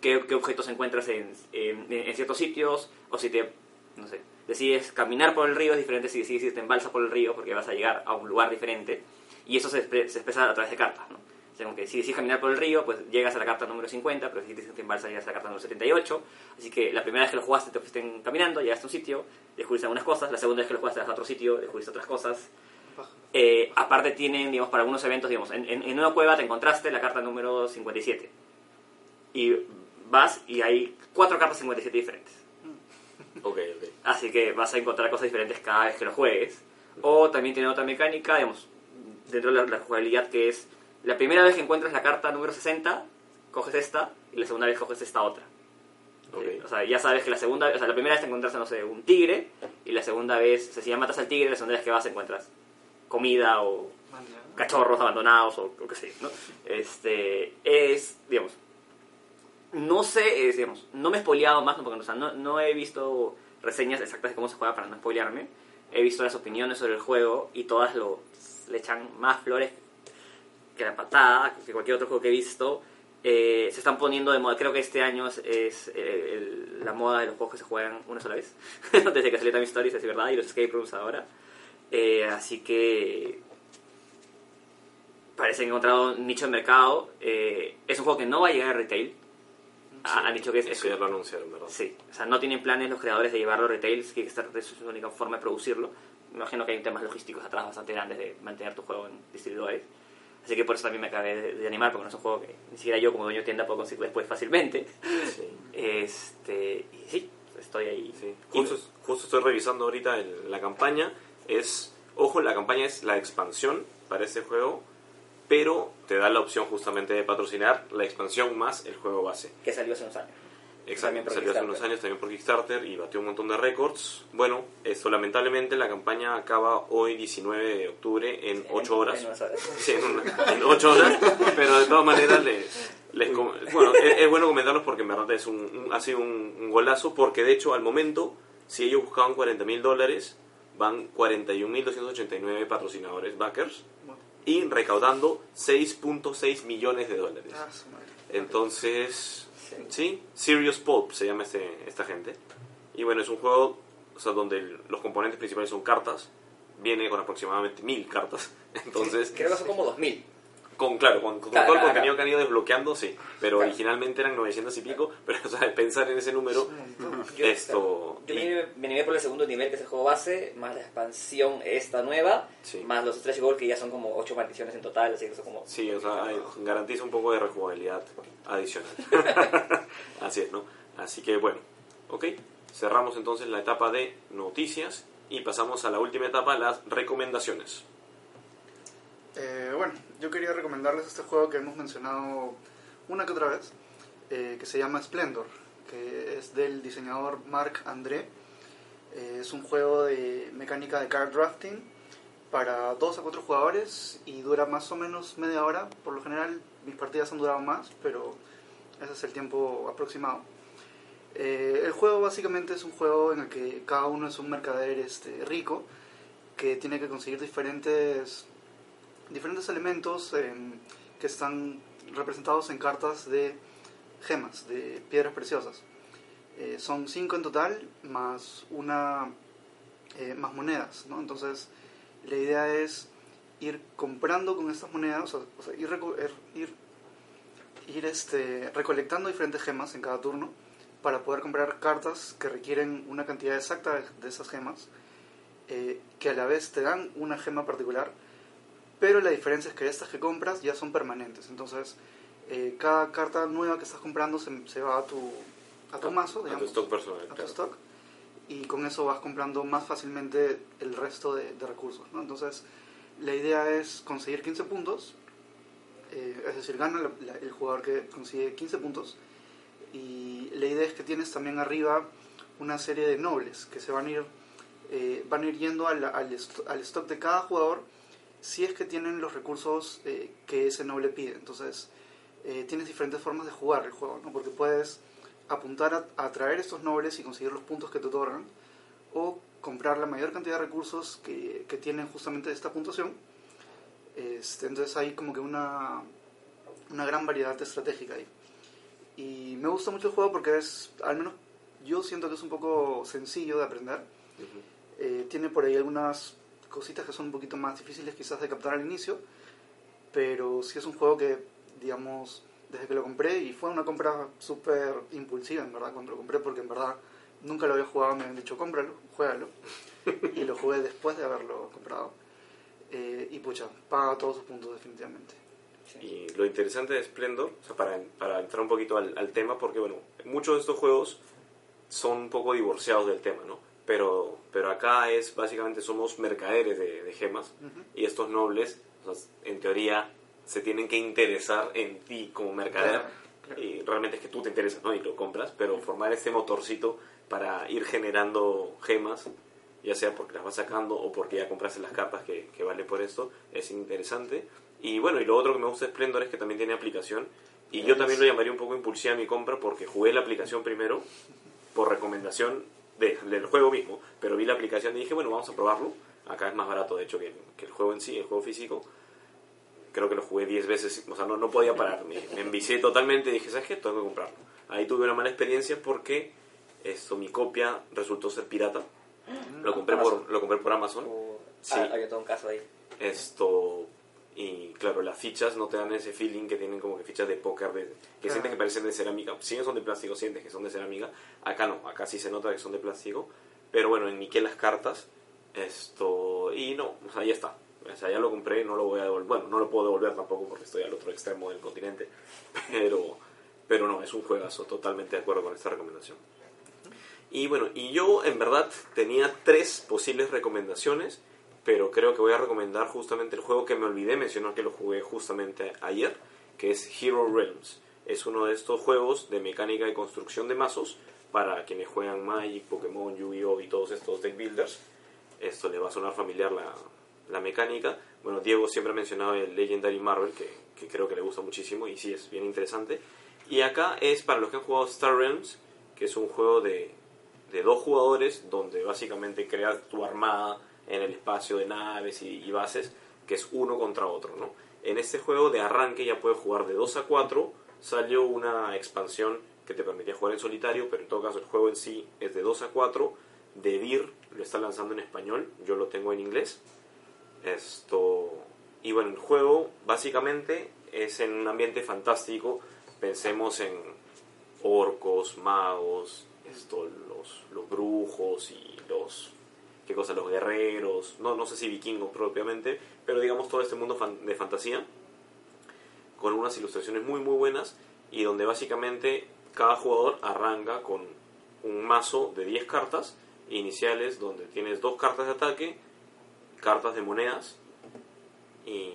qué, qué objetos encuentras en, en, en ciertos sitios, o si te, decides caminar por el río es diferente si decides irte en balsa por el río porque vas a llegar a un lugar diferente y eso se, se expresa a través de cartas, ¿no? Si decides caminar por el río, pues llegas a la carta número 50, pero si decides en balsa llegas a la carta número 78, así que la primera vez que lo jugaste te fuiste caminando, llegaste a un sitio, descubriste algunas cosas, la segunda vez que lo jugaste a otro sitio, descubriste otras cosas. Eh, aparte tienen, digamos, para algunos eventos, digamos, en, en, en una cueva te encontraste la carta número 57 y vas y hay cuatro cartas 57 diferentes. Okay, okay. Así que vas a encontrar cosas diferentes cada vez que lo juegues. O también tiene otra mecánica, digamos, dentro de la, la, jugabilidad que es la primera vez que encuentras la carta número 60, coges esta y la segunda vez coges esta otra. Okay. O sea, ya sabes que la segunda, o sea, la primera vez te encuentras, no sé, un tigre y la segunda vez, o sea, si ya matas al tigre, la segunda vez que vas encuentras comida o cachorros abandonados o lo que sea, ¿no? Este, es, digamos, no sé, es, digamos, no me he spoileado más, ¿no? porque o sea, no, no, he visto reseñas exactas de cómo se juega para no spoilearme. He visto las opiniones sobre el juego y todas lo, le echan más flores que la patada, que cualquier otro juego que he visto. Eh, se están poniendo de moda, creo que este año es, es eh, el, la moda de los juegos que se juegan una sola vez, desde que salió Time Stories, es verdad, y los escape rooms ahora. Eh, así que parece que encontrado un nicho de mercado. es un juego que no va a llegar a retail, Sí, han dicho que es eso ya lo anunciaron, ¿verdad? Sí, o sea, no tienen planes los creadores de llevarlo a retail, que es su única forma de producirlo. Me imagino que hay temas logísticos atrás bastante grandes de mantener tu juego en distribuidores. Así que por eso también me acabé de, de, animar, porque no es un juego que ni siquiera yo como dueño de tienda puedo conseguir después fácilmente. Sí. Este, y sí, estoy ahí. Sí. Justo, justo estoy revisando ahorita el, la campaña. Es, ojo, la campaña es la expansión para este juego pero te da la opción justamente de patrocinar la expansión más el juego base. Que salió hace unos años. Exacto, salió hace unos años también por Kickstarter y batió un montón de récords. Bueno, esto lamentablemente la campaña acaba hoy 19 de octubre en 8 horas. En, horas. Sí, en, una, en 8 horas, pero de todas maneras les, les bueno, es, es, bueno comentarlos porque en verdad es un, un ha sido un, un, golazo porque de hecho al momento Si ellos buscaban 40 mil dólares, van 41.289 patrocinadores, backers, Bueno, y recaudando 6.6 millones de dólares. ah. Entonces, Sí. sí, Serious Pulp se llama este, esta gente. Y bueno, es un juego o sea, donde el- los componentes principales son cartas. Viene con aproximadamente mil cartas. Entonces, Creo que son como 2000. Con, claro, con, con Claro, todo el claro, contenido claro. que han ido desbloqueando, sí. Pero Claro. originalmente eran 900 y pico. Pero o sea, pensar en ese número. Yo- esto... Yo y- me animé, me animé por el segundo nivel, que es el juego base, más la expansión esta nueva, Sí. más los stretch goals, que ya son como 8 maldiciones en total, así que son como... Sí, o sea, hay- garantiza un poco de rejugabilidad adicional. Así es, ¿no? Así que bueno, ok. Cerramos entonces la etapa de noticias y pasamos a la última etapa, las recomendaciones. Eh, bueno, yo quería recomendarles este juego que hemos mencionado una que otra vez, eh, que se llama Splendor, que es del diseñador Marc André. Eh, es un juego de mecánica de card drafting para 2 a 4 jugadores y dura más o menos media hora. Por lo general mis partidas han durado más, pero ese es el tiempo aproximado. Eh, el juego básicamente es un juego en el que cada uno es un mercader este, rico que tiene que conseguir diferentes diferentes elementos em, que están representados en cartas de gemas, de piedras preciosas. Eh, son cinco en total, más una eh, más monedas, ¿no? Entonces, la idea es ir comprando con estas monedas, o sea, o sea, ir, er- ir, ir, este, recolectando diferentes gemas en cada turno para poder comprar cartas que requieren una cantidad exacta de, de esas gemas, eh, que a la vez te dan una gema particular, pero la diferencia es que estas que compras ya son permanentes. Entonces, eh, cada carta nueva que estás comprando se, se va a tu, a tu mazo, A tu digamos, stock personal. a tu claro. stock, y con eso vas comprando más fácilmente el resto de, de recursos. ¿no? Entonces, la idea es conseguir 15 puntos, eh, es decir, gana la- la- el jugador que consigue 15 puntos, y la idea es que tienes también arriba una serie de nobles que se van a ir, eh, van a ir yendo al, al, al stock de cada jugador si es que tienen los recursos eh, que ese noble pide. Entonces, eh, tienes diferentes formas de jugar el juego, ¿no? porque puedes apuntar a, a atraer estos nobles y conseguir los puntos que te otorgan, o comprar la mayor cantidad de recursos que, que tienen justamente esta puntuación. Este, entonces hay como que una, una gran variedad estratégica ahí. Y me gusta mucho el juego porque es, al menos yo siento que es un poco sencillo de aprender. Ujú. Eh, tiene por ahí algunas cositas que son un poquito más difíciles quizás de captar al inicio, pero sí es un juego que, digamos, desde que lo compré, y fue una compra súper impulsiva, en verdad, cuando lo compré, porque en verdad nunca lo había jugado, me han dicho, cómpralo, juégalo, y lo jugué después de haberlo comprado. Eh, y pucha, paga todos sus puntos definitivamente. Y lo interesante de Splendor, o sea, para, para entrar un poquito al, al tema, porque bueno, muchos de estos juegos son un poco divorciados del tema, ¿no? Pero, pero acá es básicamente somos mercaderes de, de gemas y estos nobles, o sea, en teoría, se tienen que interesar en ti como mercader Claro, claro. y realmente es que tú te interesas, ¿no? Y lo compras, pero formar este motorcito para ir generando gemas, ya sea porque las vas sacando o porque ya compraste las cartas que, que valen por esto, es interesante. Y bueno, y lo otro que me gusta de Splendor es que también tiene aplicación. Y yo también lo llamaría un poco impulsiva mi compra porque jugué la aplicación primero por recomendación de- del juego mismo, pero vi la aplicación y dije, bueno, vamos a probarlo. Acá es más barato, de hecho, que, que el juego en sí, el juego físico. Creo que lo jugué 10 veces, o sea, no, no podía parar. Me, me envicié totalmente y dije, ¿sabes qué? Tengo que comprarlo. Ahí tuve una mala experiencia porque esto, mi copia resultó ser pirata. Lo compré por, lo compré por Amazon. Sí. Ah, había todo un caso ahí. Esto y claro, las fichas no te dan ese feeling que tienen como que fichas de póker de, que Claro. sientes que parecen de cerámica. Si bien son de plástico, sientes que son de cerámica. Acá no, acá sí se nota que son de plástico. Pero bueno, enmiqué las cartas. Esto y no, o sea, ya está. O sea, ya lo compré, no lo voy a devolver. Bueno, no lo puedo devolver tampoco porque estoy al otro extremo del continente. Pero, pero no, es un juegazo, totalmente de acuerdo con esta recomendación. Y bueno, y yo en verdad tenía tres posibles recomendaciones, pero creo que voy a recomendar justamente el juego que me olvidé mencionar que lo jugué justamente ayer, que es Hero Realms. Es uno de estos juegos de mecánica y construcción de mazos para quienes juegan Magic, Pokémon, Yu-Gi-Oh! y todos estos deck builders. Esto le va a sonar familiar la, la mecánica. Bueno, Diego siempre ha mencionado el Legendary Marvel, que, que creo que le gusta muchísimo y sí es bien interesante. Y acá es para los que han jugado Star Realms, que es un juego de, de dos jugadores donde básicamente creas tu armada en el espacio de naves y, bases, que es uno contra otro, ¿no? En este juego de arranque ya puedes jugar de 2 a 4, salió una expansión que te permitía jugar en solitario, pero en todo caso el juego en sí es de 2 a 4, de Dir lo está lanzando en español, yo lo tengo en inglés. Esto y bueno, el juego básicamente es en un ambiente fantástico, pensemos en orcos, magos, esto, los, los brujos y los qué cosa, los guerreros, no, no sé si vikingos propiamente, pero digamos todo este mundo fan- de fantasía, con unas ilustraciones muy muy buenas y donde básicamente cada jugador arranca con un mazo de 10 cartas iniciales donde tienes dos cartas de ataque, cartas de monedas y,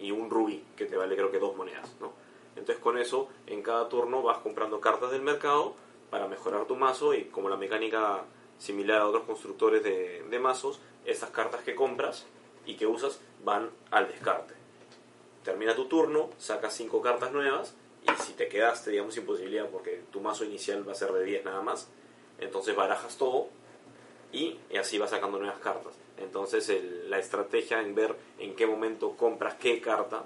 y un rubí que te vale creo que dos monedas, ¿no? Entonces con eso en cada turno vas comprando cartas del mercado para mejorar tu mazo y como la mecánica similar a otros constructores de, de mazos, estas cartas que compras y que usas van al descarte. Termina tu turno, sacas 5 cartas nuevas y si te quedaste, digamos, sin posibilidad porque tu mazo inicial va a ser de 10 nada más, entonces barajas todo y así vas sacando nuevas cartas. Entonces la estrategia en ver en qué momento compras qué carta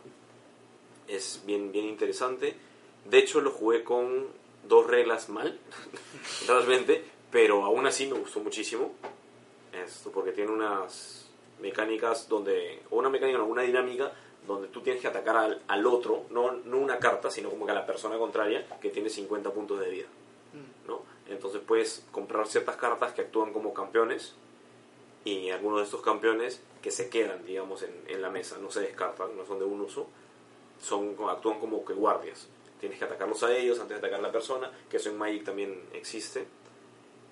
es bien, bien interesante. De hecho lo jugué con dos reglas mal, realmente, pero aún así me gustó muchísimo. Esto porque tiene unas mecánicas donde, o una mecánica, no, una dinámica donde tú tienes que atacar al, al otro, no, no una carta, sino como que a la persona contraria que tiene 50 puntos de vida. ¿no? Entonces puedes comprar ciertas cartas que actúan como campeones y algunos de estos campeones que se quedan, digamos, en, en la mesa, no se descartan, no son de un uso, son, actúan como que guardias. Tienes que atacarlos a ellos antes de atacar a la persona, que eso en Magic también existe.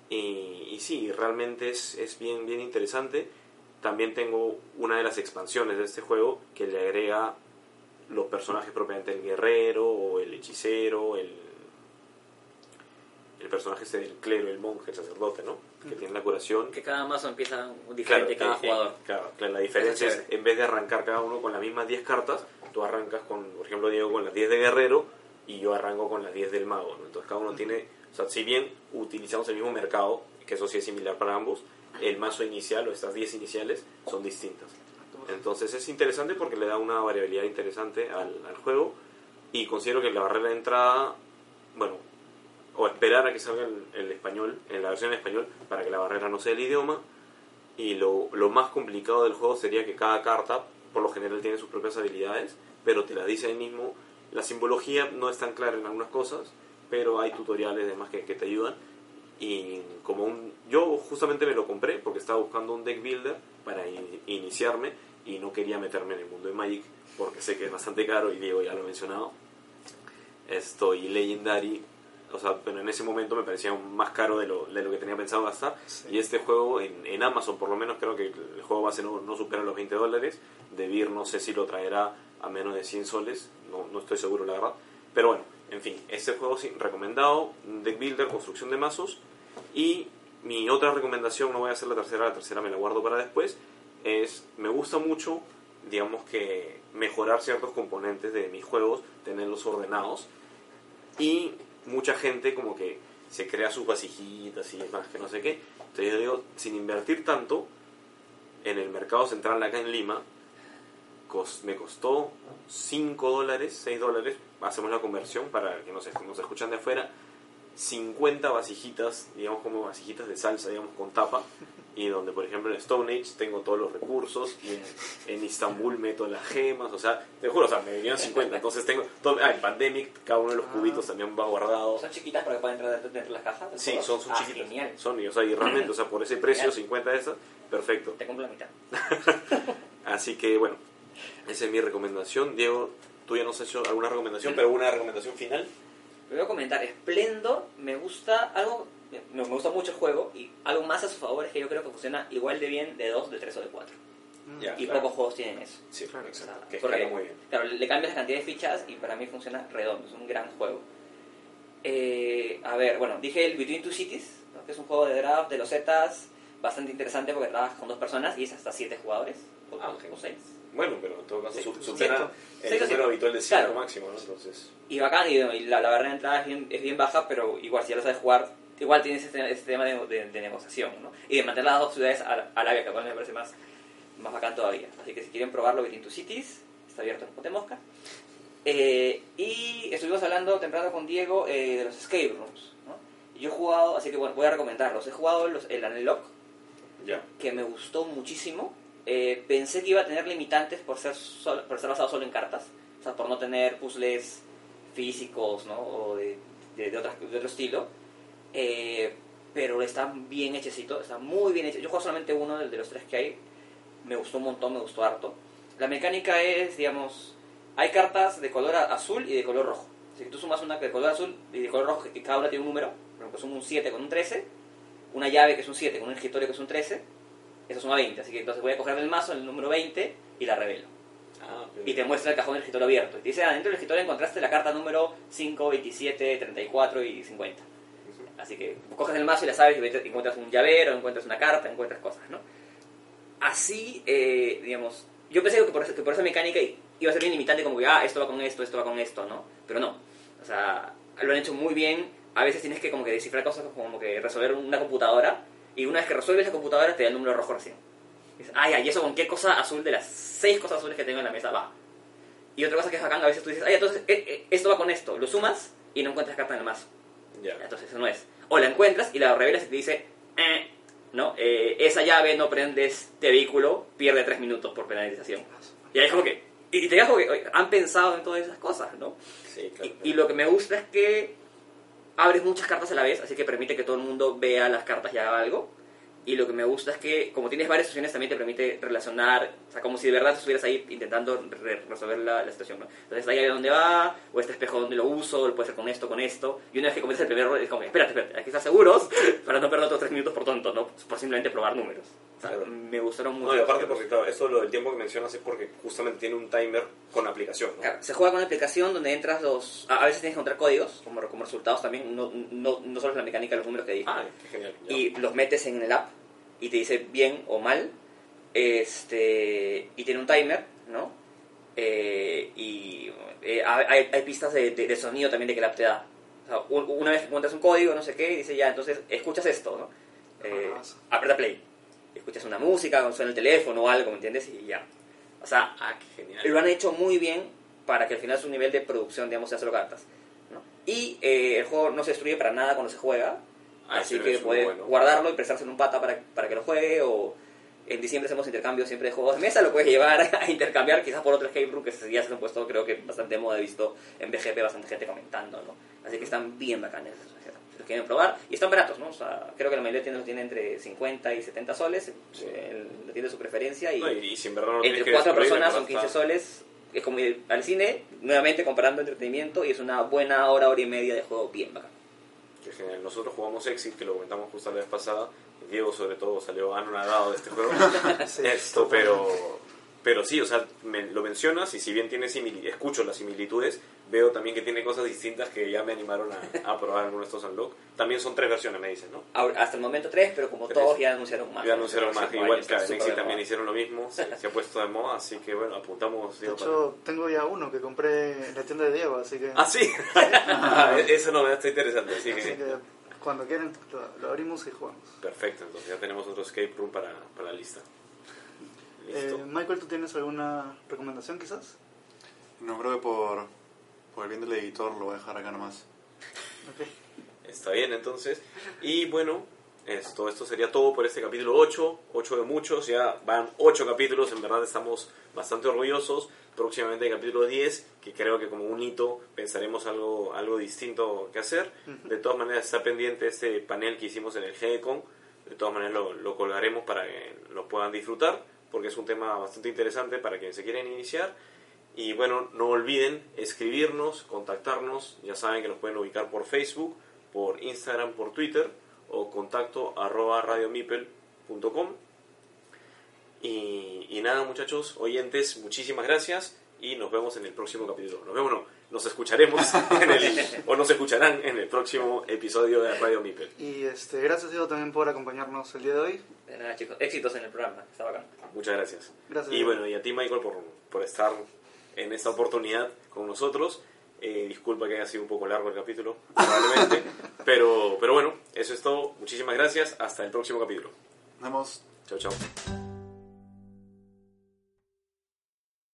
Y, y sí, realmente es, es bien, bien interesante. También tengo una de las expansiones de este juego que le agrega los personajes propiamente el guerrero o el hechicero, el, el personaje este del clero, el monje, el sacerdote, ¿no? Que tiene la curación. Que cada mazo empieza diferente cada eh, eh, jugador. Claro, claro, la diferencia es en vez de arrancar cada uno con las mismas 10 cartas, tú arrancas con, por ejemplo, Diego con las 10 de guerrero y yo arranco con las 10 del mago, ¿no? Entonces cada uno tiene, o sea, si bien utilizamos el mismo mercado, que eso sí es similar para ambos, el mazo inicial o estas 10 iniciales son distintas. Entonces es interesante porque le da una variabilidad interesante al, al juego y considero que la barrera de entrada, bueno, o esperar a que salga el, el español, en la versión en español, para que la barrera no sea el idioma. Y lo, lo más complicado del juego sería que cada carta, por lo general, tiene sus propias habilidades, pero te las dice ahí mismo. La simbología no es tan clara en algunas cosas, pero hay tutoriales demás que, que te ayudan. Y como un, yo justamente me lo compré porque estaba buscando un deck builder para in- iniciarme y no quería meterme en el mundo de Magic porque sé que es bastante caro y Diego ya lo ha mencionado. Esto y Legendary, o sea, pero en ese momento me parecía más caro de lo, de lo que tenía pensado gastar. Sí. Y este juego en, en Amazon, por lo menos, creo que el juego base no, no supera los 20 dólares. De Beer no sé si lo traerá a menos de 100 soles, no, no estoy seguro, la verdad. Pero bueno, en fin, este juego sí, recomendado, deck builder, construcción de mazos. Y mi otra recomendación, no voy a hacer la tercera, la tercera me la guardo para después, es, me gusta mucho, digamos que mejorar ciertos componentes de mis juegos, tenerlos ordenados. Y mucha gente como que se crea sus vasijitas y demás, que no sé qué. Entonces yo digo, sin invertir tanto, en el mercado central acá en Lima, cos- me costó 5 dólares, 6 dólares, hacemos la conversión para que nos, nos escuchan de afuera, 50 vasijitas, digamos como vasijitas de salsa, digamos con tapa, y donde por ejemplo en Stone Age tengo todos los recursos, y en, en Istanbul meto las gemas, o sea, te juro, o sea, me vinieron 50, entonces tengo, todo, ah, en Pandemic cada uno de los cubitos también va guardado. ¿Son chiquitas para que puedan entrar dentro de las cajas? Sí, juego? son, son Ah, chiquitas. Genial. Son, y, o sea, y realmente, o sea, por ese precio, Genial. 50 de esas, perfecto. Te compro la mitad. Así que, bueno, esa es mi recomendación. Diego, tú ya nos has hecho alguna recomendación, pero una recomendación final. A comentar, Splendor me gusta algo, me, me gusta mucho el juego y algo más a su favor es que yo creo que funciona igual de bien de 2, de 3 o de 4. Mm. Ya. Y claro. pocos juegos tienen eso. Sí, Claro, O sea, exacto. Que porque, muy bien. Claro, le cambias la cantidad de fichas y para mí funciona redondo, es un gran juego. Eh, a ver, bueno, dije el Between Two Cities, ¿no? que es un juego de draft de los Zetas bastante interesante porque trabajas con dos personas y es hasta 7 jugadores, o, Ah, o genial. 6. Bueno, pero en todo caso Sí, su- sí, supera el número sí. habitual de 5 Claro. máximo, ¿no? Entonces, Y bacán, y, y la, la barrera de entrada es bien, es bien baja, pero igual si ya lo sabes jugar, igual tienes este, este tema de, de- de negociación, ¿no? Y de mantener las dos ciudades a, a la vez, que me parece más, más bacán todavía. Así que si quieren probarlo, Between Two Cities, está abierto en Ponte Mosca. Eh, y estuvimos hablando temprano con Diego eh, de los escape rooms, ¿no? Yo he jugado, así que bueno, voy a recomendarlos. He jugado los, el Unlock, Ya. que me gustó muchísimo. Eh, pensé que iba a tener limitantes por ser, por ser basado solo en cartas, o sea, por no tener puzzles físicos, ¿no? O de, de, de de otro estilo. Eh, pero está bien hechecito, está muy bien hecho. Yo juego solamente uno de, los tres que hay. Me gustó un montón, me gustó harto. La mecánica es, digamos, hay cartas de color azul y de color rojo. Si tú sumas una de color azul y de color rojo, que cada una tiene un número, por ejemplo, suma un 7 con un 13, una llave que es un 7 con un escritorio que es un 13, eso suma 20. Así que entonces voy a coger del mazo el número 20 y la revelo. Ah, Y te muestra el cajón del escritorio abierto. Y te dice, ah, dentro del escritorio encontraste la carta número 5, 27, 34 y 50. Así que coges el mazo y la sabes y encuentras un llavero, encuentras una carta, encuentras cosas, ¿no? Así, eh, digamos, yo pensé que por, esa- que por esa mecánica iba a ser bien limitante, como que, ah, esto va con esto, esto va con esto, ¿no? Pero no. O sea, lo han hecho muy bien. A veces tienes que como que descifrar cosas como que resolver una computadora y una vez que resuelves la computadora te da el número rojo recién. Dices, ah, ya, ¿y eso con qué cosa azul de las seis cosas azules que tengo en la mesa va? Y otra cosa que es bacán, a veces tú dices, ya, entonces eh, eh, esto va con esto, lo sumas y no encuentras carta en el mazo. Ya. Entonces eso no es. O la encuentras y la revelas y te dice, eh, no, eh, esa llave no prende este vehículo, pierde tres minutos por penalización. Y ahí es como que, y te como que han pensado en todas esas cosas, ¿no? Sí, claro. Y, y lo que me gusta es que abres muchas cartas a la vez, así que permite que todo el mundo vea las cartas y haga algo. Y lo que me gusta es que, como tienes varias opciones, también te permite relacionar, o sea, como si de verdad estuvieras ahí intentando re- resolver la, situación, ¿no? Entonces, ahí dónde va, o este espejo dónde lo uso, lo puede hacer con esto, con esto. Y una vez que comienzas el primer error, es como, espérate, espérate, aquí estás seguros para no perder otros tres minutos por tonto, ¿no? Por simplemente probar números. O sea, Claro. me gustaron mucho. No, y aparte porque, claro, eso lo del tiempo que mencionas es porque justamente tiene un timer con aplicación, ¿no? Claro, se juega con una aplicación donde entras los... A veces tienes que encontrar códigos, como, como resultados también, no, no, no solo es la mecánica de los números que dije. Ah, qué genial. ya. y los metes en el app y te dice bien o mal. Este, y tiene un timer, ¿no? Eh, y eh, hay, hay pistas de, de- de sonido también de que el app te da. O sea, un- una vez que encuentras un código, no sé qué, y dice ya, entonces escuchas esto, ¿no? Eh, aprieta play. Escuchas una música, o suena el teléfono o algo, ¿me entiendes? Y ya. O sea, Ah, qué genial. lo han hecho muy bien para que al final su nivel de producción, digamos, sea solo cartas. ¿no? Y eh, el juego no se destruye para nada cuando se juega. Ah, así que puede bueno. guardarlo y prestárselo un pata para, para que lo juegue. O en diciembre hacemos intercambios siempre de juegos de mesa. Lo puedes llevar a intercambiar quizás por otro escape room que ya se han puesto, creo que bastante moda. He visto en BGP bastante gente comentando. ¿no? Así que están bien bacanes. Si los quieren probar. Y están baratos, ¿no? O sea, creo que la mayoría de tiendas lo tiene entre 50 y 70 soles. Sí. De su preferencia. Y, No, y, y si en verdad no entre cuatro personas son verdad 15 está- soles. Es como ir al cine, nuevamente comparando entretenimiento, y es una buena hora, hora y media de juego bien bacán. Qué genial. Nosotros jugamos Exit, que lo comentamos justo la vez pasada. Diego, sobre todo, salió anonadado de este juego. Sí, Esto, pero, pero sí, o sea, me- lo mencionas y si bien tiene simili escucho las similitudes, veo también que tiene cosas distintas que ya me animaron a, a probar algunos de estos Unlock. También son tres versiones, me dicen, ¿no? Ahora, hasta el momento tres, pero como Tres. todos ya anunciaron más. Ya anunciaron más, igual Exit de también hicieron lo mismo, se, se ha puesto de moda, así que bueno, apuntamos. De Diego, para- hecho, tengo ya uno que compré en la tienda de Diego, así que, Ah, sí. Ah, esa novedad está interesante, así así que... que cuando quieran lo, abrimos y jugamos. Perfecto, entonces ya tenemos otro escape room para, para la lista. Listo. Eh, Michael, ¿tú tienes alguna recomendación quizás? No creo que por, por el bien del editor lo voy a dejar acá nomás. Ok. Está bien, entonces. Y bueno, esto, esto sería todo por este capítulo 8. 8 de muchos, ya van 8 capítulos, en verdad estamos bastante orgullosos. Próximamente el capítulo 10, que creo que como un hito pensaremos algo, algo distinto que hacer. De todas maneras está pendiente este panel que hicimos en el GECON. De todas maneras lo, lo colgaremos para que lo puedan disfrutar, porque es un tema bastante interesante para quienes se quieren iniciar. Y bueno, no olviden escribirnos, contactarnos. Ya saben que nos pueden ubicar por Facebook, por Instagram, por Twitter o contacto arroba radiomipel.com. Y, y nada, muchachos, oyentes, muchísimas gracias y nos vemos en el próximo capítulo. Nos vemos, no, nos escucharemos en el, o nos escucharán en el próximo episodio de Radio Mipel. Y este, gracias Diego también por acompañarnos el día de hoy. De nada, chicos, éxitos en el programa, está bacán. Muchas gracias. Gracias. Y bueno, y a ti, Michael, por, por estar en esta oportunidad con nosotros. Eh, disculpa que haya sido un poco largo el capítulo, probablemente. pero, pero bueno, eso es todo. Muchísimas gracias. Hasta el próximo capítulo. Nos vemos. Chao, chao.